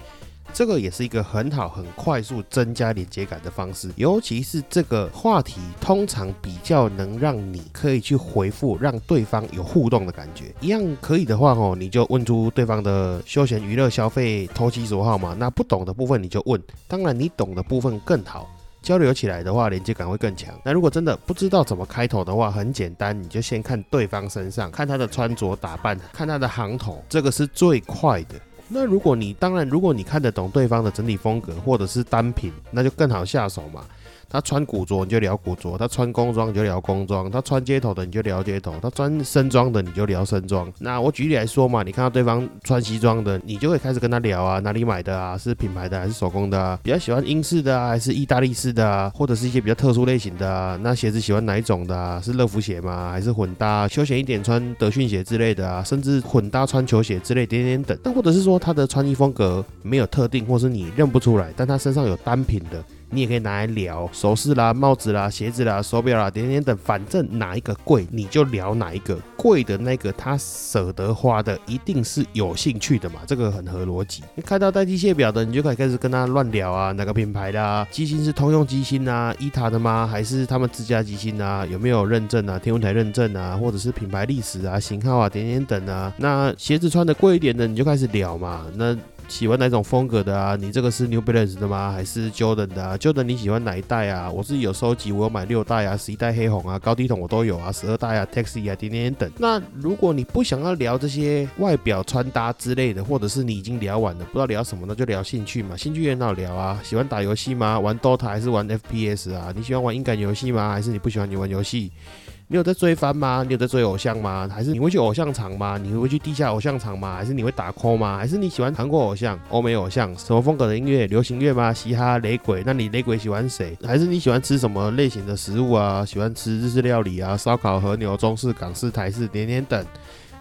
这个也是一个很好、很快速增加连接感的方式，尤其是这个话题，通常比较能让你可以去回复，让对方有互动的感觉。一样可以的话哦，你就问出对方的休闲娱乐消费投其所好嘛。那不懂的部分你就问，当然你懂的部分更好，交流起来的话连接感会更强。那如果真的不知道怎么开头的话，很简单，你就先看对方身上，看他的穿着打扮，看他的行头，这个是最快的。那如果你当然，如果你看得懂对方的整体风格或者是单品，那就更好下手嘛。他穿古着你就聊古着，他穿工装你就聊工装，他穿街头的你就聊街头，他穿身装的你就聊身装。那我举例来说嘛，你看到对方穿西装的，你就会开始跟他聊啊，哪里买的啊，是品牌的还是手工的啊？比较喜欢英式的啊，还是意大利式的啊？或者是一些比较特殊类型的啊？那鞋子喜欢哪一种的啊？是乐福鞋吗？还是混搭休闲一点穿德训鞋之类的啊？甚至混搭穿球鞋之类点点等。那或者是说他的穿衣风格没有特定，或是你认不出来，但他身上有单品的。你也可以拿来聊首饰啦、帽子啦、鞋子啦、手表啦，点点等，反正哪一个贵你就聊哪一个贵的那个，他舍得花的一定是有兴趣的嘛，这个很合逻辑。你看到带机械表的，你就可以开始跟他乱聊啊，哪个品牌的啊机芯是通用机芯啊，伊塔的吗？还是他们自家机芯啊？有没有认证啊？天文台认证啊？或者是品牌历史啊、型号啊、点点等啊？那鞋子穿的贵一点的，你就开始聊嘛。那喜欢哪种风格的啊？你这个是 New Balance 的吗？还是 Jordan 的啊？Jordan 你喜欢哪一代啊？我自己有收集，我有买六代啊，十一代黑红啊，高低筒我都有啊，十二代啊，Taxi 啊，点点点等。那如果你不想要聊这些外表穿搭之类的，或者是你已经聊完了，不知道聊什么，那就聊兴趣嘛。兴趣也很好聊啊，喜欢打游戏吗？玩 DOTA 还是玩 FPS 啊？你喜欢玩音感游戏吗？还是你不喜欢你玩游戏？你有在追番吗？你有在追偶像吗？还是你会去偶像场吗？你会去地下偶像场吗？还是你会打 call 吗？还是你喜欢韩国偶像、欧美偶像？什么风格的音乐？流行乐吗？嘻哈、雷鬼？那你雷鬼喜欢谁？还是你喜欢吃什么类型的食物啊？喜欢吃日式料理啊？烧烤、和牛、中式、港式、台式，点点等。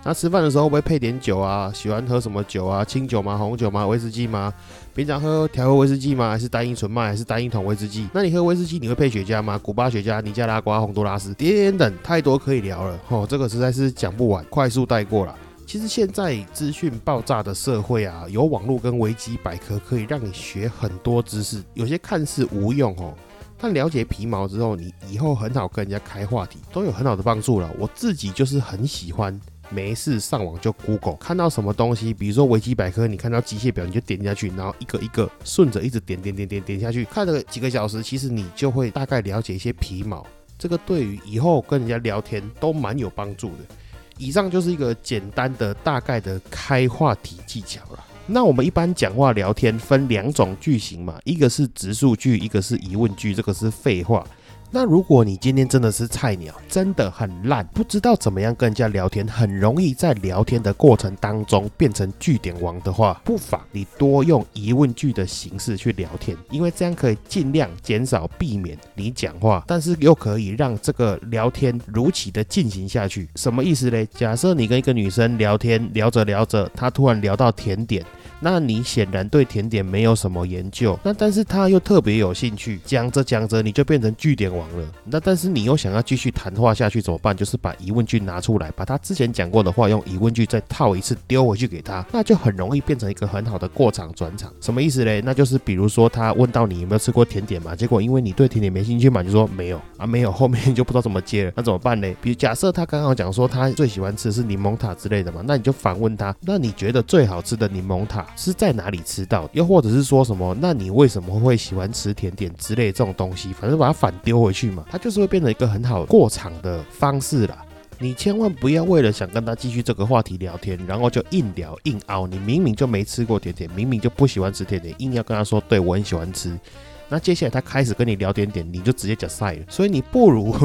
那吃饭的时候会不会配点酒啊？喜欢喝什么酒啊？清酒吗？红酒吗？威士忌吗？平常喝调和威士忌吗？还是单一纯麦？还是单一桶威士忌？那你喝威士忌你会配雪茄吗？古巴雪茄、尼加拉瓜、洪都拉斯，点点等，太多可以聊了。哦，这个实在是讲不完，快速带过了。其实现在资讯爆炸的社会啊，有网络跟维基百科可以让你学很多知识，有些看似无用哦，但了解皮毛之后，你以后很好跟人家开话题，都有很好的帮助了。我自己就是很喜欢。没事，上网就 Google，看到什么东西，比如说维基百科，你看到机械表，你就点下去，然后一个一个顺着一直点点点点点下去，看了几个小时，其实你就会大概了解一些皮毛。这个对于以后跟人家聊天都蛮有帮助的。以上就是一个简单的大概的开话题技巧了。那我们一般讲话聊天分两种句型嘛，一个是直述句，一个是疑问句，这个是废话。那如果你今天真的是菜鸟，真的很烂，不知道怎么样跟人家聊天，很容易在聊天的过程当中变成句点王的话，不妨你多用疑问句的形式去聊天，因为这样可以尽量减少避免你讲话，但是又可以让这个聊天如期的进行下去。什么意思嘞？假设你跟一个女生聊天，聊着聊着，她突然聊到甜点。那你显然对甜点没有什么研究，那但是他又特别有兴趣，讲着讲着你就变成据点王了。那但是你又想要继续谈话下去怎么办？就是把疑问句拿出来，把他之前讲过的话用疑问句再套一次丢回去给他，那就很容易变成一个很好的过场转场。什么意思嘞？那就是比如说他问到你有没有吃过甜点嘛，结果因为你对甜点没兴趣嘛，就说没有啊没有，后面就不知道怎么接了。那怎么办嘞？比如假设他刚刚讲说他最喜欢吃的是柠檬塔之类的嘛，那你就反问他，那你觉得最好吃的柠檬塔？是在哪里吃到？又或者是说什么？那你为什么会喜欢吃甜点之类这种东西？反正把它反丢回去嘛，它就是会变成一个很好过场的方式啦。你千万不要为了想跟他继续这个话题聊天，然后就硬聊硬凹。你明明就没吃过甜点，明明就不喜欢吃甜点，硬要跟他说对我很喜欢吃。那接下来他开始跟你聊甜点，你就直接讲晒了。所以你不如。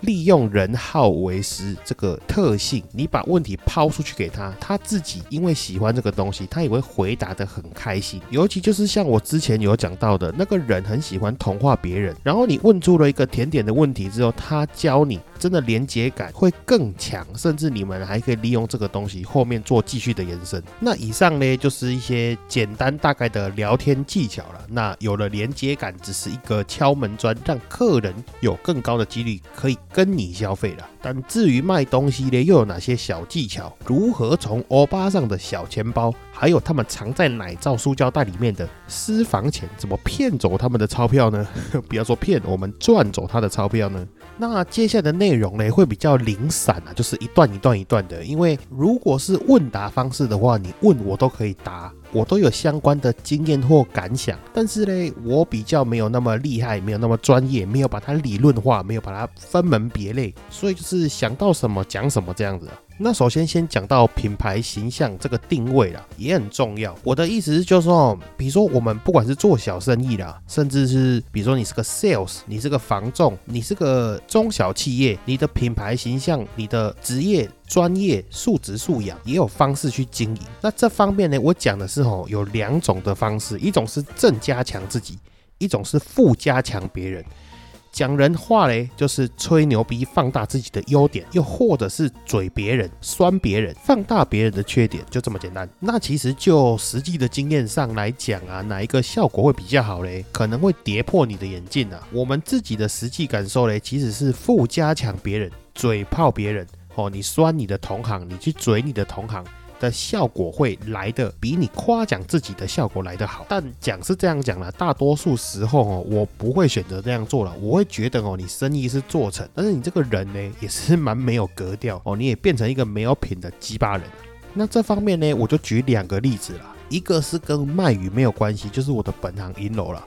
利用人好为师这个特性，你把问题抛出去给他，他自己因为喜欢这个东西，他也会回答的很开心。尤其就是像我之前有讲到的那个人很喜欢同化别人，然后你问出了一个甜点的问题之后，他教你。真的连接感会更强，甚至你们还可以利用这个东西后面做继续的延伸。那以上呢，就是一些简单大概的聊天技巧了。那有了连接感，只是一个敲门砖，让客人有更高的几率可以跟你消费了。但至于卖东西呢，又有哪些小技巧？如何从欧巴上的小钱包，还有他们藏在奶罩塑胶袋里面的私房钱，怎么骗走他们的钞票呢？不要说骗，我们赚走他的钞票呢？那接下来的内容呢，会比较零散啊，就是一段一段一段的。因为如果是问答方式的话，你问我都可以答，我都有相关的经验或感想。但是呢，我比较没有那么厉害，没有那么专业，没有把它理论化，没有把它分门别类，所以就是想到什么讲什么这样子。那首先先讲到品牌形象这个定位啦，也很重要。我的意思是，就是说，比如说我们不管是做小生意啦，甚至是比如说你是个 sales，你是个房仲，你是个中小企业，你的品牌形象、你的职业专业素质素养也有方式去经营。那这方面呢，我讲的是吼，有两种的方式，一种是正加强自己，一种是负加强别人。讲人话嘞，就是吹牛逼，放大自己的优点，又或者是嘴别人、酸别人，放大别人的缺点，就这么简单。那其实就实际的经验上来讲啊，哪一个效果会比较好嘞？可能会跌破你的眼镜啊。我们自己的实际感受嘞，其实是负加强别人，嘴炮别人哦，你酸你的同行，你去嘴你的同行。的效果会来的比你夸奖自己的效果来得好，但讲是这样讲了，大多数时候哦，我不会选择这样做了，我会觉得哦，你生意是做成，但是你这个人呢，也是蛮没有格调哦，你也变成一个没有品的鸡巴人。那这方面呢，我就举两个例子啦。一个是跟卖鱼没有关系，就是我的本行银楼了。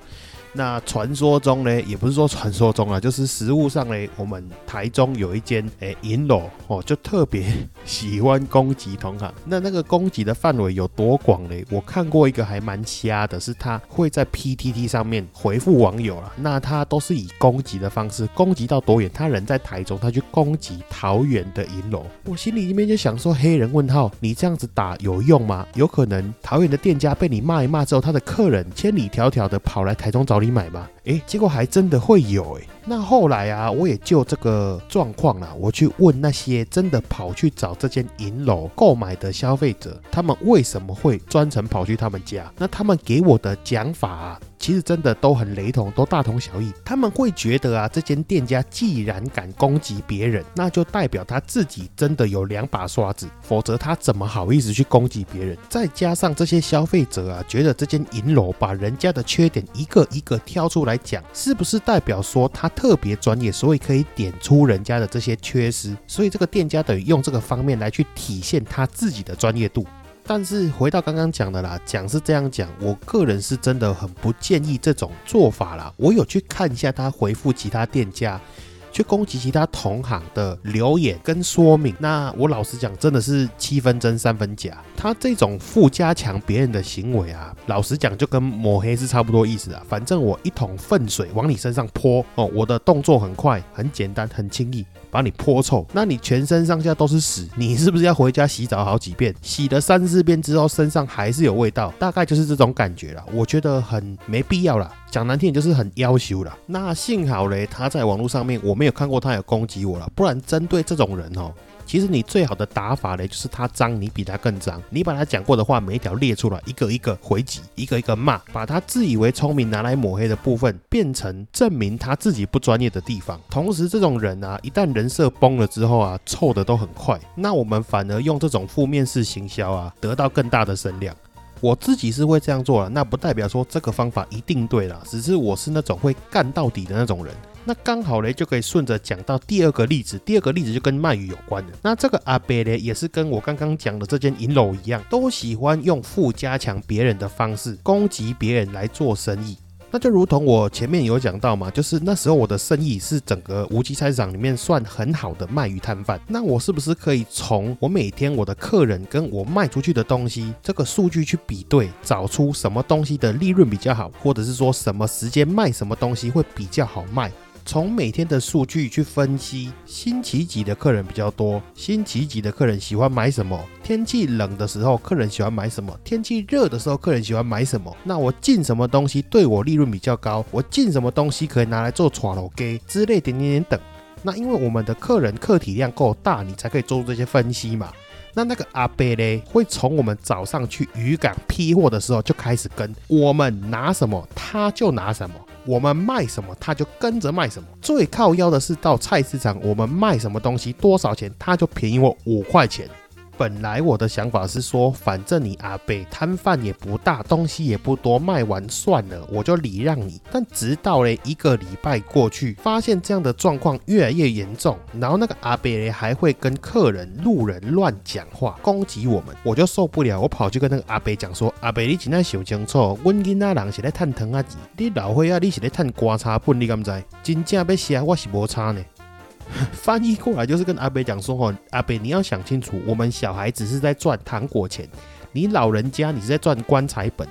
那传说中呢，也不是说传说中啊，就是实物上呢，我们台中有一间诶银楼哦，就特别喜欢攻击同行。那那个攻击的范围有多广呢？我看过一个还蛮瞎的，是他会在 PTT 上面回复网友了。那他都是以攻击的方式，攻击到多远？他人在台中，他去攻击桃园的银楼。我心里里面就想说，黑人问号，你这样子打有用吗？有可能桃园的店家被你骂一骂之后，他的客人千里迢迢的跑来台中找。你买吧。诶，结果还真的会有诶。那后来啊，我也就这个状况啊，我去问那些真的跑去找这间银楼购买的消费者，他们为什么会专程跑去他们家？那他们给我的讲法啊，其实真的都很雷同，都大同小异。他们会觉得啊，这间店家既然敢攻击别人，那就代表他自己真的有两把刷子，否则他怎么好意思去攻击别人？再加上这些消费者啊，觉得这间银楼把人家的缺点一个一个挑出来来讲，是不是代表说他？特别专业，所以可以点出人家的这些缺失，所以这个店家等于用这个方面来去体现他自己的专业度。但是回到刚刚讲的啦，讲是这样讲，我个人是真的很不建议这种做法啦。我有去看一下他回复其他店家。去攻击其他同行的留言跟说明，那我老实讲，真的是七分真三分假。他这种负加强别人的行为啊，老实讲就跟抹黑是差不多意思啊。反正我一桶粪水往你身上泼哦，我的动作很快、很简单、很轻易，把你泼臭。那你全身上下都是屎，你是不是要回家洗澡好几遍？洗了三四遍之后，身上还是有味道，大概就是这种感觉了。我觉得很没必要了。讲难听点就是很要求了。那幸好嘞，他在网络上面我没有看过他有攻击我了。不然针对这种人哦，其实你最好的打法嘞，就是他脏，你比他更脏。你把他讲过的话每一条列出来，一个一个回击，一个一个骂，把他自以为聪明拿来抹黑的部分，变成证明他自己不专业的地方。同时，这种人啊，一旦人设崩了之后啊，臭的都很快。那我们反而用这种负面式行销啊，得到更大的声量。我自己是会这样做了，那不代表说这个方法一定对了，只是我是那种会干到底的那种人。那刚好嘞，就可以顺着讲到第二个例子。第二个例子就跟卖鱼有关的。那这个阿伯呢，也是跟我刚刚讲的这间银楼一样，都喜欢用负加强别人的方式攻击别人来做生意。那就如同我前面有讲到嘛，就是那时候我的生意是整个无极菜市场里面算很好的卖鱼摊贩。那我是不是可以从我每天我的客人跟我卖出去的东西这个数据去比对，找出什么东西的利润比较好，或者是说什么时间卖什么东西会比较好卖？从每天的数据去分析，星期几的客人比较多，星期几的客人喜欢买什么？天气冷的时候，客人喜欢买什么？天气热的时候，客人喜欢买什么？那我进什么东西对我利润比较高？我进什么东西可以拿来做炒楼给之类点点点等？那因为我们的客人客体量够大，你才可以做出这些分析嘛。那那个阿伯嘞，会从我们早上去渔港批货的时候就开始跟我们拿什么，他就拿什么。我们卖什么，他就跟着卖什么。最靠腰的是到菜市场，我们卖什么东西多少钱，他就便宜我五块钱。本来我的想法是说，反正你阿伯摊贩也不大，东西也不多，卖完算了，我就礼让你。但直到嘞一个礼拜过去，发现这样的状况越来越严重，然后那个阿伯嘞还会跟客人、路人乱讲话，攻击我们，我就受不了，我跑去跟那个阿伯讲说：“阿伯，你今天想清楚，阮囡仔人是在赚糖啊钱，你老岁啊，你是在赚瓜茶本，你敢知？真正要写，我是无差呢。”翻译过来就是跟阿北讲说：“哦，阿北，你要想清楚，我们小孩子是在赚糖果钱，你老人家你是在赚棺材本。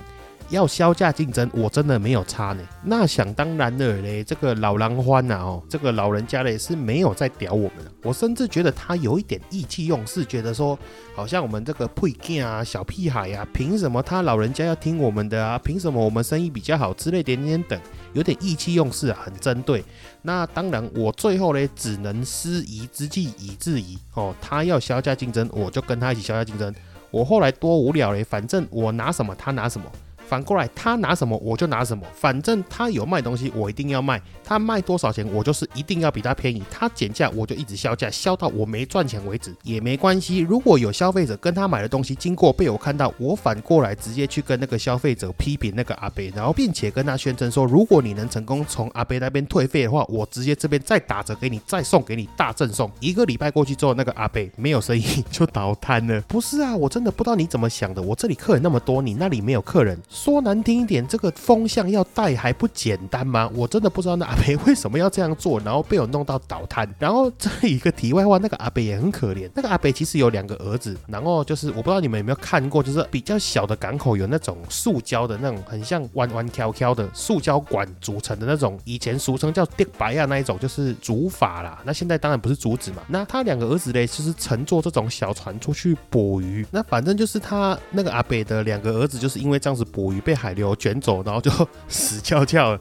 要销价竞争，我真的没有差呢。那想当然的嘞，这个老狼欢呐，哦，这个老人家嘞是没有在屌我们了。我甚至觉得他有一点意气用事，觉得说，好像我们这个配件啊、小屁孩呀，凭什么他老人家要听我们的啊？凭什么我们生意比较好之类点点等。”有点意气用事啊，很针对。那当然，我最后呢，只能失夷之计以制夷哦。他要销价竞争，我就跟他一起销价竞争。我后来多无聊嘞，反正我拿什么他拿什么，反过来，他拿什么我就拿什么，反正他有卖东西，我一定要卖。他卖多少钱，我就是一定要比他便宜。他减价，我就一直销价，销到我没赚钱为止也没关系。如果有消费者跟他买的东西经过被我看到，我反过来直接去跟那个消费者批评那个阿贝，然后并且跟他宣称说，如果你能成功从阿贝那边退费的话，我直接这边再打折给你，再送给你大赠送。一个礼拜过去之后，那个阿贝没有生意就倒摊了。不是啊，我真的不知道你怎么想的。我这里客人那么多，你那里没有客人，说难听一点，这个风向要带还不简单吗？我真的不知道那阿北为什么要这样做，然后被我弄到倒摊。然后这一个题外话，那个阿北也很可怜。那个阿北其实有两个儿子，然后就是我不知道你们有没有看过，就是比较小的港口有那种塑胶的那种很像弯弯挑挑的塑胶管组成的那种，以前俗称叫电白啊那一种，就是竹筏啦。那现在当然不是竹子嘛。那他两个儿子嘞，就是乘坐这种小船出去捕鱼。那反正就是他那个阿北的两个儿子，就是因为这样子捕鱼被海流卷走，然后就 死翘翘了。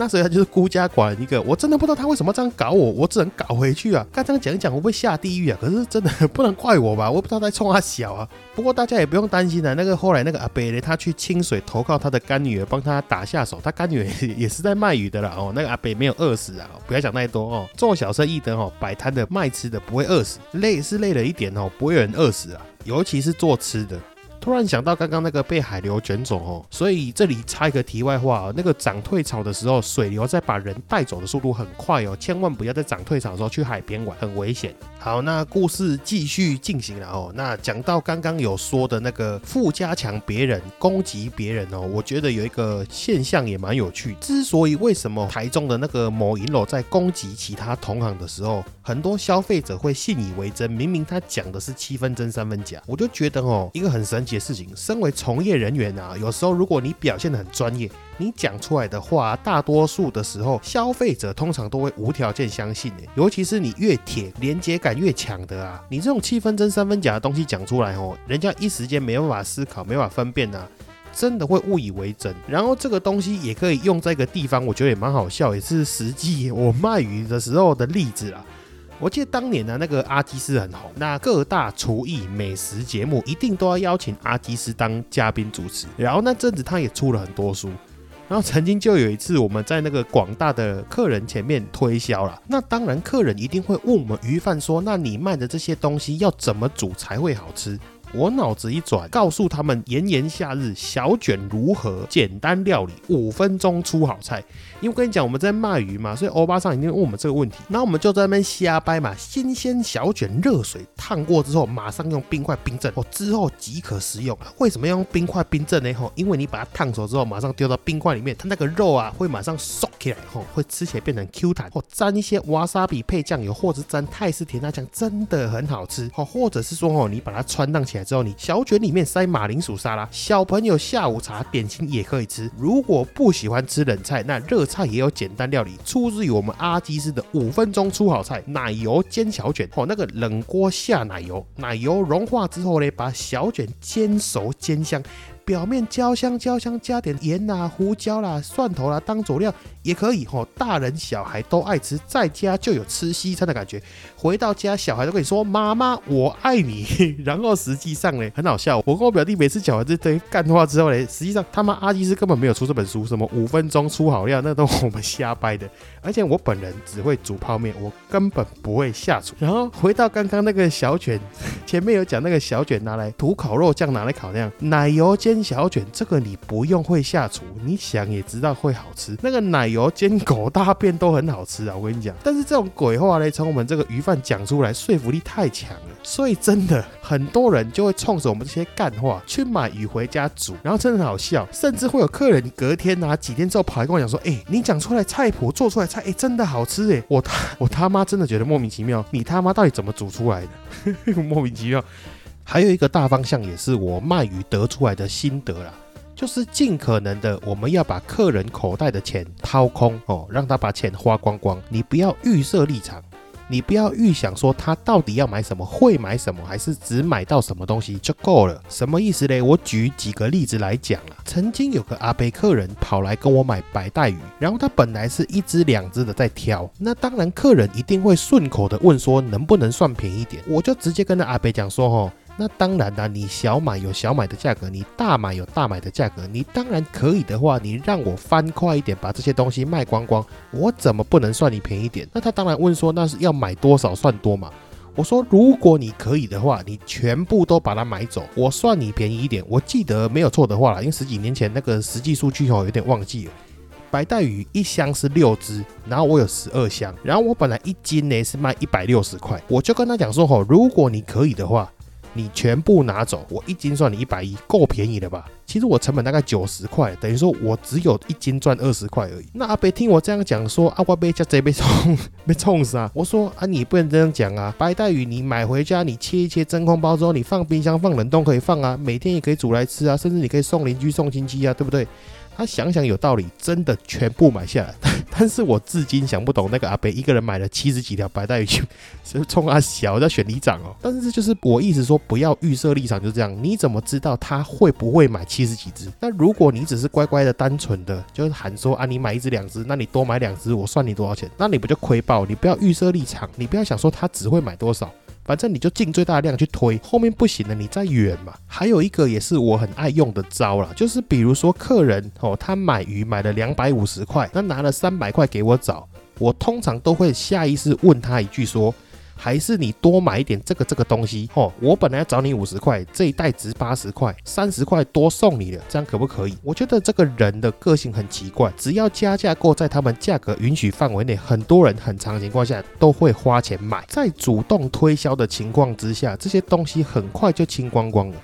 那时候他就是孤家寡人一个，我真的不知道他为什么这样搞我，我只能搞回去啊！刚这样讲一讲，会不会下地狱啊？可是真的 不能怪我吧？我不知道在冲他小啊。不过大家也不用担心啊，那个后来那个阿北呢，他去清水投靠他的干女儿，帮他打下手。他干女儿也是在卖鱼的啦哦。那个阿北没有饿死啊，不要讲太多哦。做小生意的哦，摆摊的卖吃的不会饿死，累是累了一点哦，不会有人饿死啊。尤其是做吃的。突然想到刚刚那个被海流卷走哦，所以这里插一个题外话哦，那个涨退潮的时候，水流在把人带走的速度很快哦，千万不要在涨退潮的时候去海边玩，很危险。好，那故事继续进行了哦。那讲到刚刚有说的那个富加强别人攻击别人哦，我觉得有一个现象也蛮有趣。之所以为什么台中的那个某银楼在攻击其他同行的时候，很多消费者会信以为真，明明他讲的是七分真三分假，我就觉得哦，一个很神些。事情，身为从业人员啊，有时候如果你表现的很专业，你讲出来的话，大多数的时候，消费者通常都会无条件相信的。尤其是你越铁，连接感越强的啊，你这种七分真三分假的东西讲出来哦，人家一时间没办法思考，没法分辨啊，真的会误以为真。然后这个东西也可以用在一个地方，我觉得也蛮好笑，也是实际我卖鱼的时候的例子啊。我记得当年呢，那个阿基斯很红，那各大厨艺美食节目一定都要邀请阿基斯当嘉宾主持。然后那阵子他也出了很多书，然后曾经就有一次我们在那个广大的客人前面推销了，那当然客人一定会问我们鱼贩说，那你卖的这些东西要怎么煮才会好吃？我脑子一转，告诉他们炎炎夏日小卷如何简单料理，五分钟出好菜。因为我跟你讲，我们在卖鱼嘛，所以欧巴桑一定问我们这个问题。那我们就在那边瞎掰嘛。新鲜小卷，热水烫过之后，马上用冰块冰镇，哦，之后即可食用。为什么要用冰块冰镇呢？吼，因为你把它烫熟之后，马上丢到冰块里面，它那个肉啊会马上缩起来，吼，会吃起来变成 Q 弹。哦沾一些瓦萨比配酱油，或者沾泰式甜辣酱，真的很好吃。哦，或者是说，哦，你把它穿烫起来之后，你小卷里面塞马铃薯沙拉，小朋友下午茶点心也可以吃。如果不喜欢吃冷菜，那热菜也有简单料理，出自于我们阿基斯的五分钟出好菜，奶油煎小卷。哦，那个冷锅下奶油，奶油融化之后呢，把小卷煎熟煎香。表面焦香焦香，加点盐啦、胡椒啦、蒜头啦当佐料也可以吼，大人小孩都爱吃，在家就有吃西餐的感觉。回到家，小孩都跟你说：“妈妈，我爱你。” 然后实际上呢，很好笑。我跟我表弟每次讲完这堆干话之后呢，实际上他妈阿基斯根本没有出这本书，什么五分钟出好料，那都我们瞎掰的。而且我本人只会煮泡面，我根本不会下厨。然后回到刚刚那个小卷，前面有讲那个小卷拿来涂烤肉酱，拿来烤那样奶油煎。小卷这个你不用会下厨，你想也知道会好吃。那个奶油煎狗大便都很好吃啊，我跟你讲。但是这种鬼话呢，从我们这个鱼贩讲出来，说服力太强了。所以真的很多人就会冲着我们这些干话去买鱼回家煮，然后真的很好笑。甚至会有客人隔天啊几天之后跑来跟我讲说：“哎，你讲出来菜谱做出来菜，哎，真的好吃哎！”我他我他妈真的觉得莫名其妙，你他妈到底怎么煮出来的？莫名其妙。还有一个大方向，也是我卖鱼得出来的心得啦，就是尽可能的，我们要把客人口袋的钱掏空哦，让他把钱花光光。你不要预设立场。你不要预想说他到底要买什么，会买什么，还是只买到什么东西就够了？什么意思嘞？我举几个例子来讲啊。曾经有个阿贝客人跑来跟我买白带鱼，然后他本来是一只两只的在挑，那当然客人一定会顺口的问说能不能算便宜点？我就直接跟那阿贝讲说，吼。那当然啦，你小买有小买的价格，你大买有大买的价格。你当然可以的话，你让我翻快一点，把这些东西卖光光，我怎么不能算你便宜点？那他当然问说，那是要买多少算多嘛？我说，如果你可以的话，你全部都把它买走，我算你便宜一点。我记得没有错的话啦，因为十几年前那个实际数据哦，有点忘记了。白带鱼一箱是六只，然后我有十二箱，然后我本来一斤呢是卖一百六十块，我就跟他讲说吼，如果你可以的话，你全部拿走，我一斤算你一百一，够便宜了吧？其实我成本大概九十块，等于说我只有一斤赚二十块而已。那阿伯听我这样讲说，阿我被叫这被冲被冲死啊，我 说啊你不能这样讲啊，白带鱼你买回家你切一切真空包之后，你放冰箱放冷冻可以放啊，每天也可以煮来吃啊，甚至你可以送邻居送亲戚啊，对不对？他想想有道理，真的全部买下来。但是我至今想不懂，那个阿北一个人买了七十几条白带鱼，是冲阿小在选里长哦。但是就是我意思说，不要预设立场，就这样。你怎么知道他会不会买七十几只？那如果你只是乖乖的、单纯的，就是喊说啊，你买一只两只，那你多买两只，我算你多少钱？那你不就亏爆？你不要预设立场，你不要想说他只会买多少。反正你就尽最大的量去推，后面不行了，你再远嘛。还有一个也是我很爱用的招啦，就是比如说客人哦，他买鱼买了两百五十块，那拿了三百块给我找，我通常都会下意识问他一句说。还是你多买一点这个这个东西哦。我本来要找你五十块，这一袋值八十块，三十块多送你了，这样可不可以？我觉得这个人的个性很奇怪，只要加价购在他们价格允许范围内，很多人很长情况下都会花钱买。在主动推销的情况之下，这些东西很快就清光光了。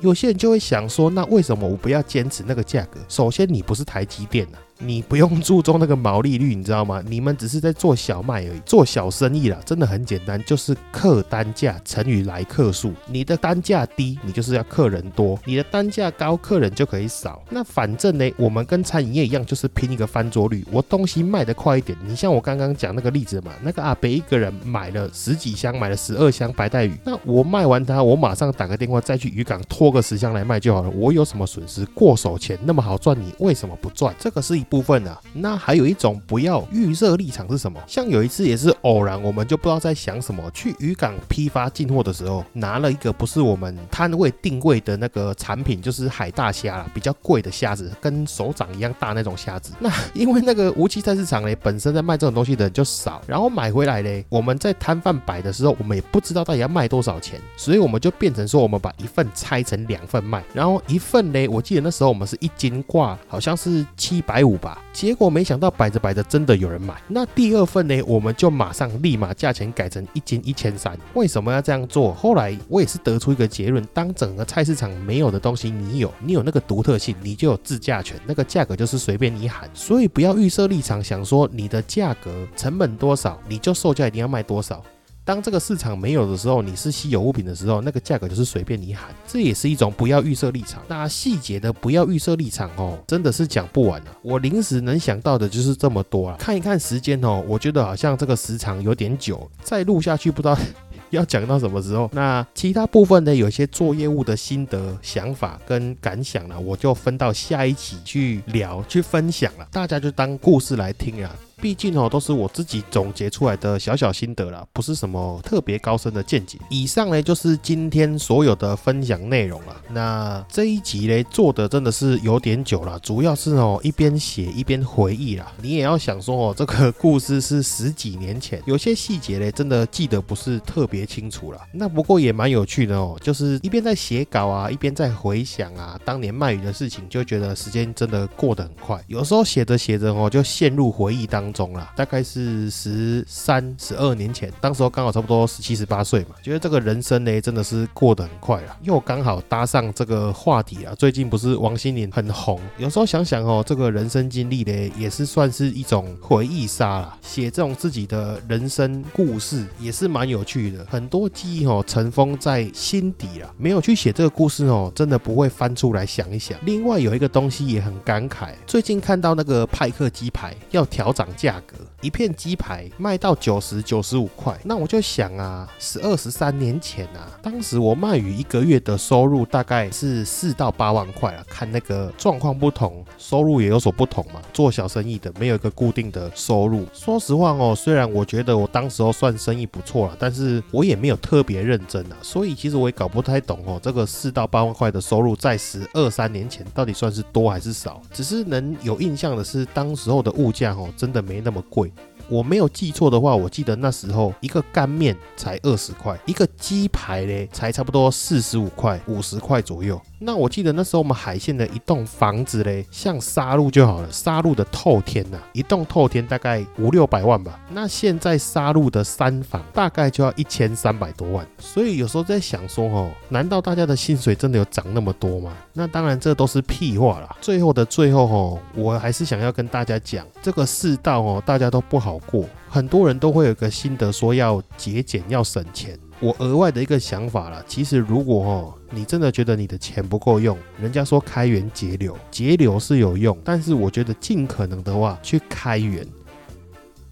有些人就会想说，那为什么我不要坚持那个价格？首先，你不是台积电呐。你不用注重那个毛利率，你知道吗？你们只是在做小卖而已，做小生意啦，真的很简单，就是客单价乘以来客数。你的单价低，你就是要客人多；你的单价高，客人就可以少。那反正呢，我们跟餐饮业一样，就是拼一个翻桌率。我东西卖得快一点，你像我刚刚讲那个例子嘛，那个阿北一个人买了十几箱，买了十二箱白带鱼，那我卖完它，我马上打个电话再去渔港拖个十箱来卖就好了。我有什么损失？过手钱那么好赚，你为什么不赚？这个是。部分啊，那还有一种不要预设立场是什么？像有一次也是偶然，我们就不知道在想什么，去渔港批发进货的时候，拿了一个不是我们摊位定位的那个产品，就是海大虾啦，比较贵的虾子，跟手掌一样大那种虾子。那因为那个无期菜市场嘞，本身在卖这种东西的人就少，然后买回来嘞，我们在摊贩摆的时候，我们也不知道到底要卖多少钱，所以我们就变成说，我们把一份拆成两份卖，然后一份嘞，我记得那时候我们是一斤挂，好像是七百五。吧，结果没想到摆着摆着真的有人买。那第二份呢，我们就马上立马价钱改成一斤一千三。为什么要这样做？后来我也是得出一个结论：当整个菜市场没有的东西，你有，你有那个独特性，你就有自价权，那个价格就是随便你喊。所以不要预设立场，想说你的价格成本多少，你就售价一定要卖多少。当这个市场没有的时候，你是稀有物品的时候，那个价格就是随便你喊，这也是一种不要预设立场。那细节的不要预设立场哦，真的是讲不完了。我临时能想到的就是这么多了。看一看时间哦，我觉得好像这个时长有点久，再录下去不知道 要讲到什么时候。那其他部分呢，有些做业务的心得、想法跟感想呢，我就分到下一期去聊、去分享了，大家就当故事来听啊。毕竟哦，都是我自己总结出来的小小心得啦，不是什么特别高深的见解。以上呢就是今天所有的分享内容了。那这一集呢做的真的是有点久了，主要是哦一边写一边回忆啦。你也要想说哦，这个故事是十几年前，有些细节呢真的记得不是特别清楚了。那不过也蛮有趣的哦，就是一边在写稿啊，一边在回想啊当年卖鱼的事情，就觉得时间真的过得很快。有时候写着写着哦，就陷入回忆当。中了，大概是十三、十二年前，当时候刚好差不多十七、十八岁嘛，觉得这个人生呢真的是过得很快了，又刚好搭上这个话题啊。最近不是王心凌很红，有时候想想哦，这个人生经历呢也是算是一种回忆杀啦。写这种自己的人生故事也是蛮有趣的，很多记忆哦尘封在心底了，没有去写这个故事哦，真的不会翻出来想一想。另外有一个东西也很感慨，最近看到那个派克鸡排要调涨价。格，一片鸡排卖到九十九十五块。那我就想啊，十二十三年前啊，当时我卖鱼一个月的收入大概是四到八万块啊，看那个状况不同，收入也有所不同嘛。做小生意的没有一个固定的收入。说实话哦，虽然我觉得我当时候算生意不错了，但是我也没有特别认真啊，所以其实我也搞不太懂哦，这个四到八万块的收入在十二三年前到底算是多还是少？只是能有印象的是，当时候的物价哦，真的没那么贵。我没有记错的话，我记得那时候一个干面才二十块，一个鸡排嘞才差不多四十五块、五十块左右。那我记得那时候我们海线的一栋房子嘞，像沙鹿就好了，沙鹿的透天呐，一栋透天大概五六百万吧。那现在沙鹿的三房大概就要一千三百多万。所以有时候在想说，哦，难道大家的薪水真的有涨那么多吗？那当然这都是屁话啦。最后的最后，哦，我还是想要跟大家讲，这个世道哦，大家都不好过，很多人都会有个心得，说要节俭，要省钱。我额外的一个想法啦，其实如果哦，你真的觉得你的钱不够用，人家说开源节流，节流是有用，但是我觉得尽可能的话去开源，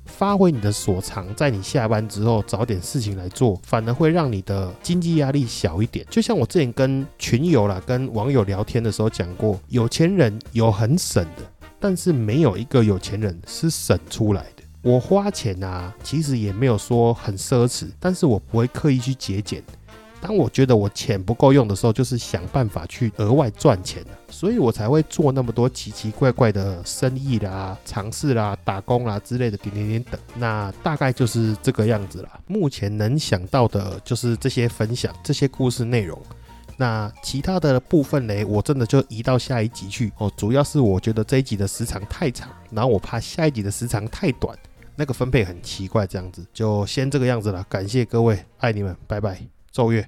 发挥你的所长，在你下班之后找点事情来做，反而会让你的经济压力小一点。就像我之前跟群友啦、跟网友聊天的时候讲过，有钱人有很省的，但是没有一个有钱人是省出来的。我花钱啊，其实也没有说很奢侈，但是我不会刻意去节俭。当我觉得我钱不够用的时候，就是想办法去额外赚钱所以我才会做那么多奇奇怪怪的生意啦、尝试啦、打工啦之类的点点点等。那大概就是这个样子啦。目前能想到的就是这些分享、这些故事内容。那其他的部分呢，我真的就移到下一集去哦。主要是我觉得这一集的时长太长，然后我怕下一集的时长太短。那个分配很奇怪这样子。就先这个样子了感谢各位爱你们拜拜奏乐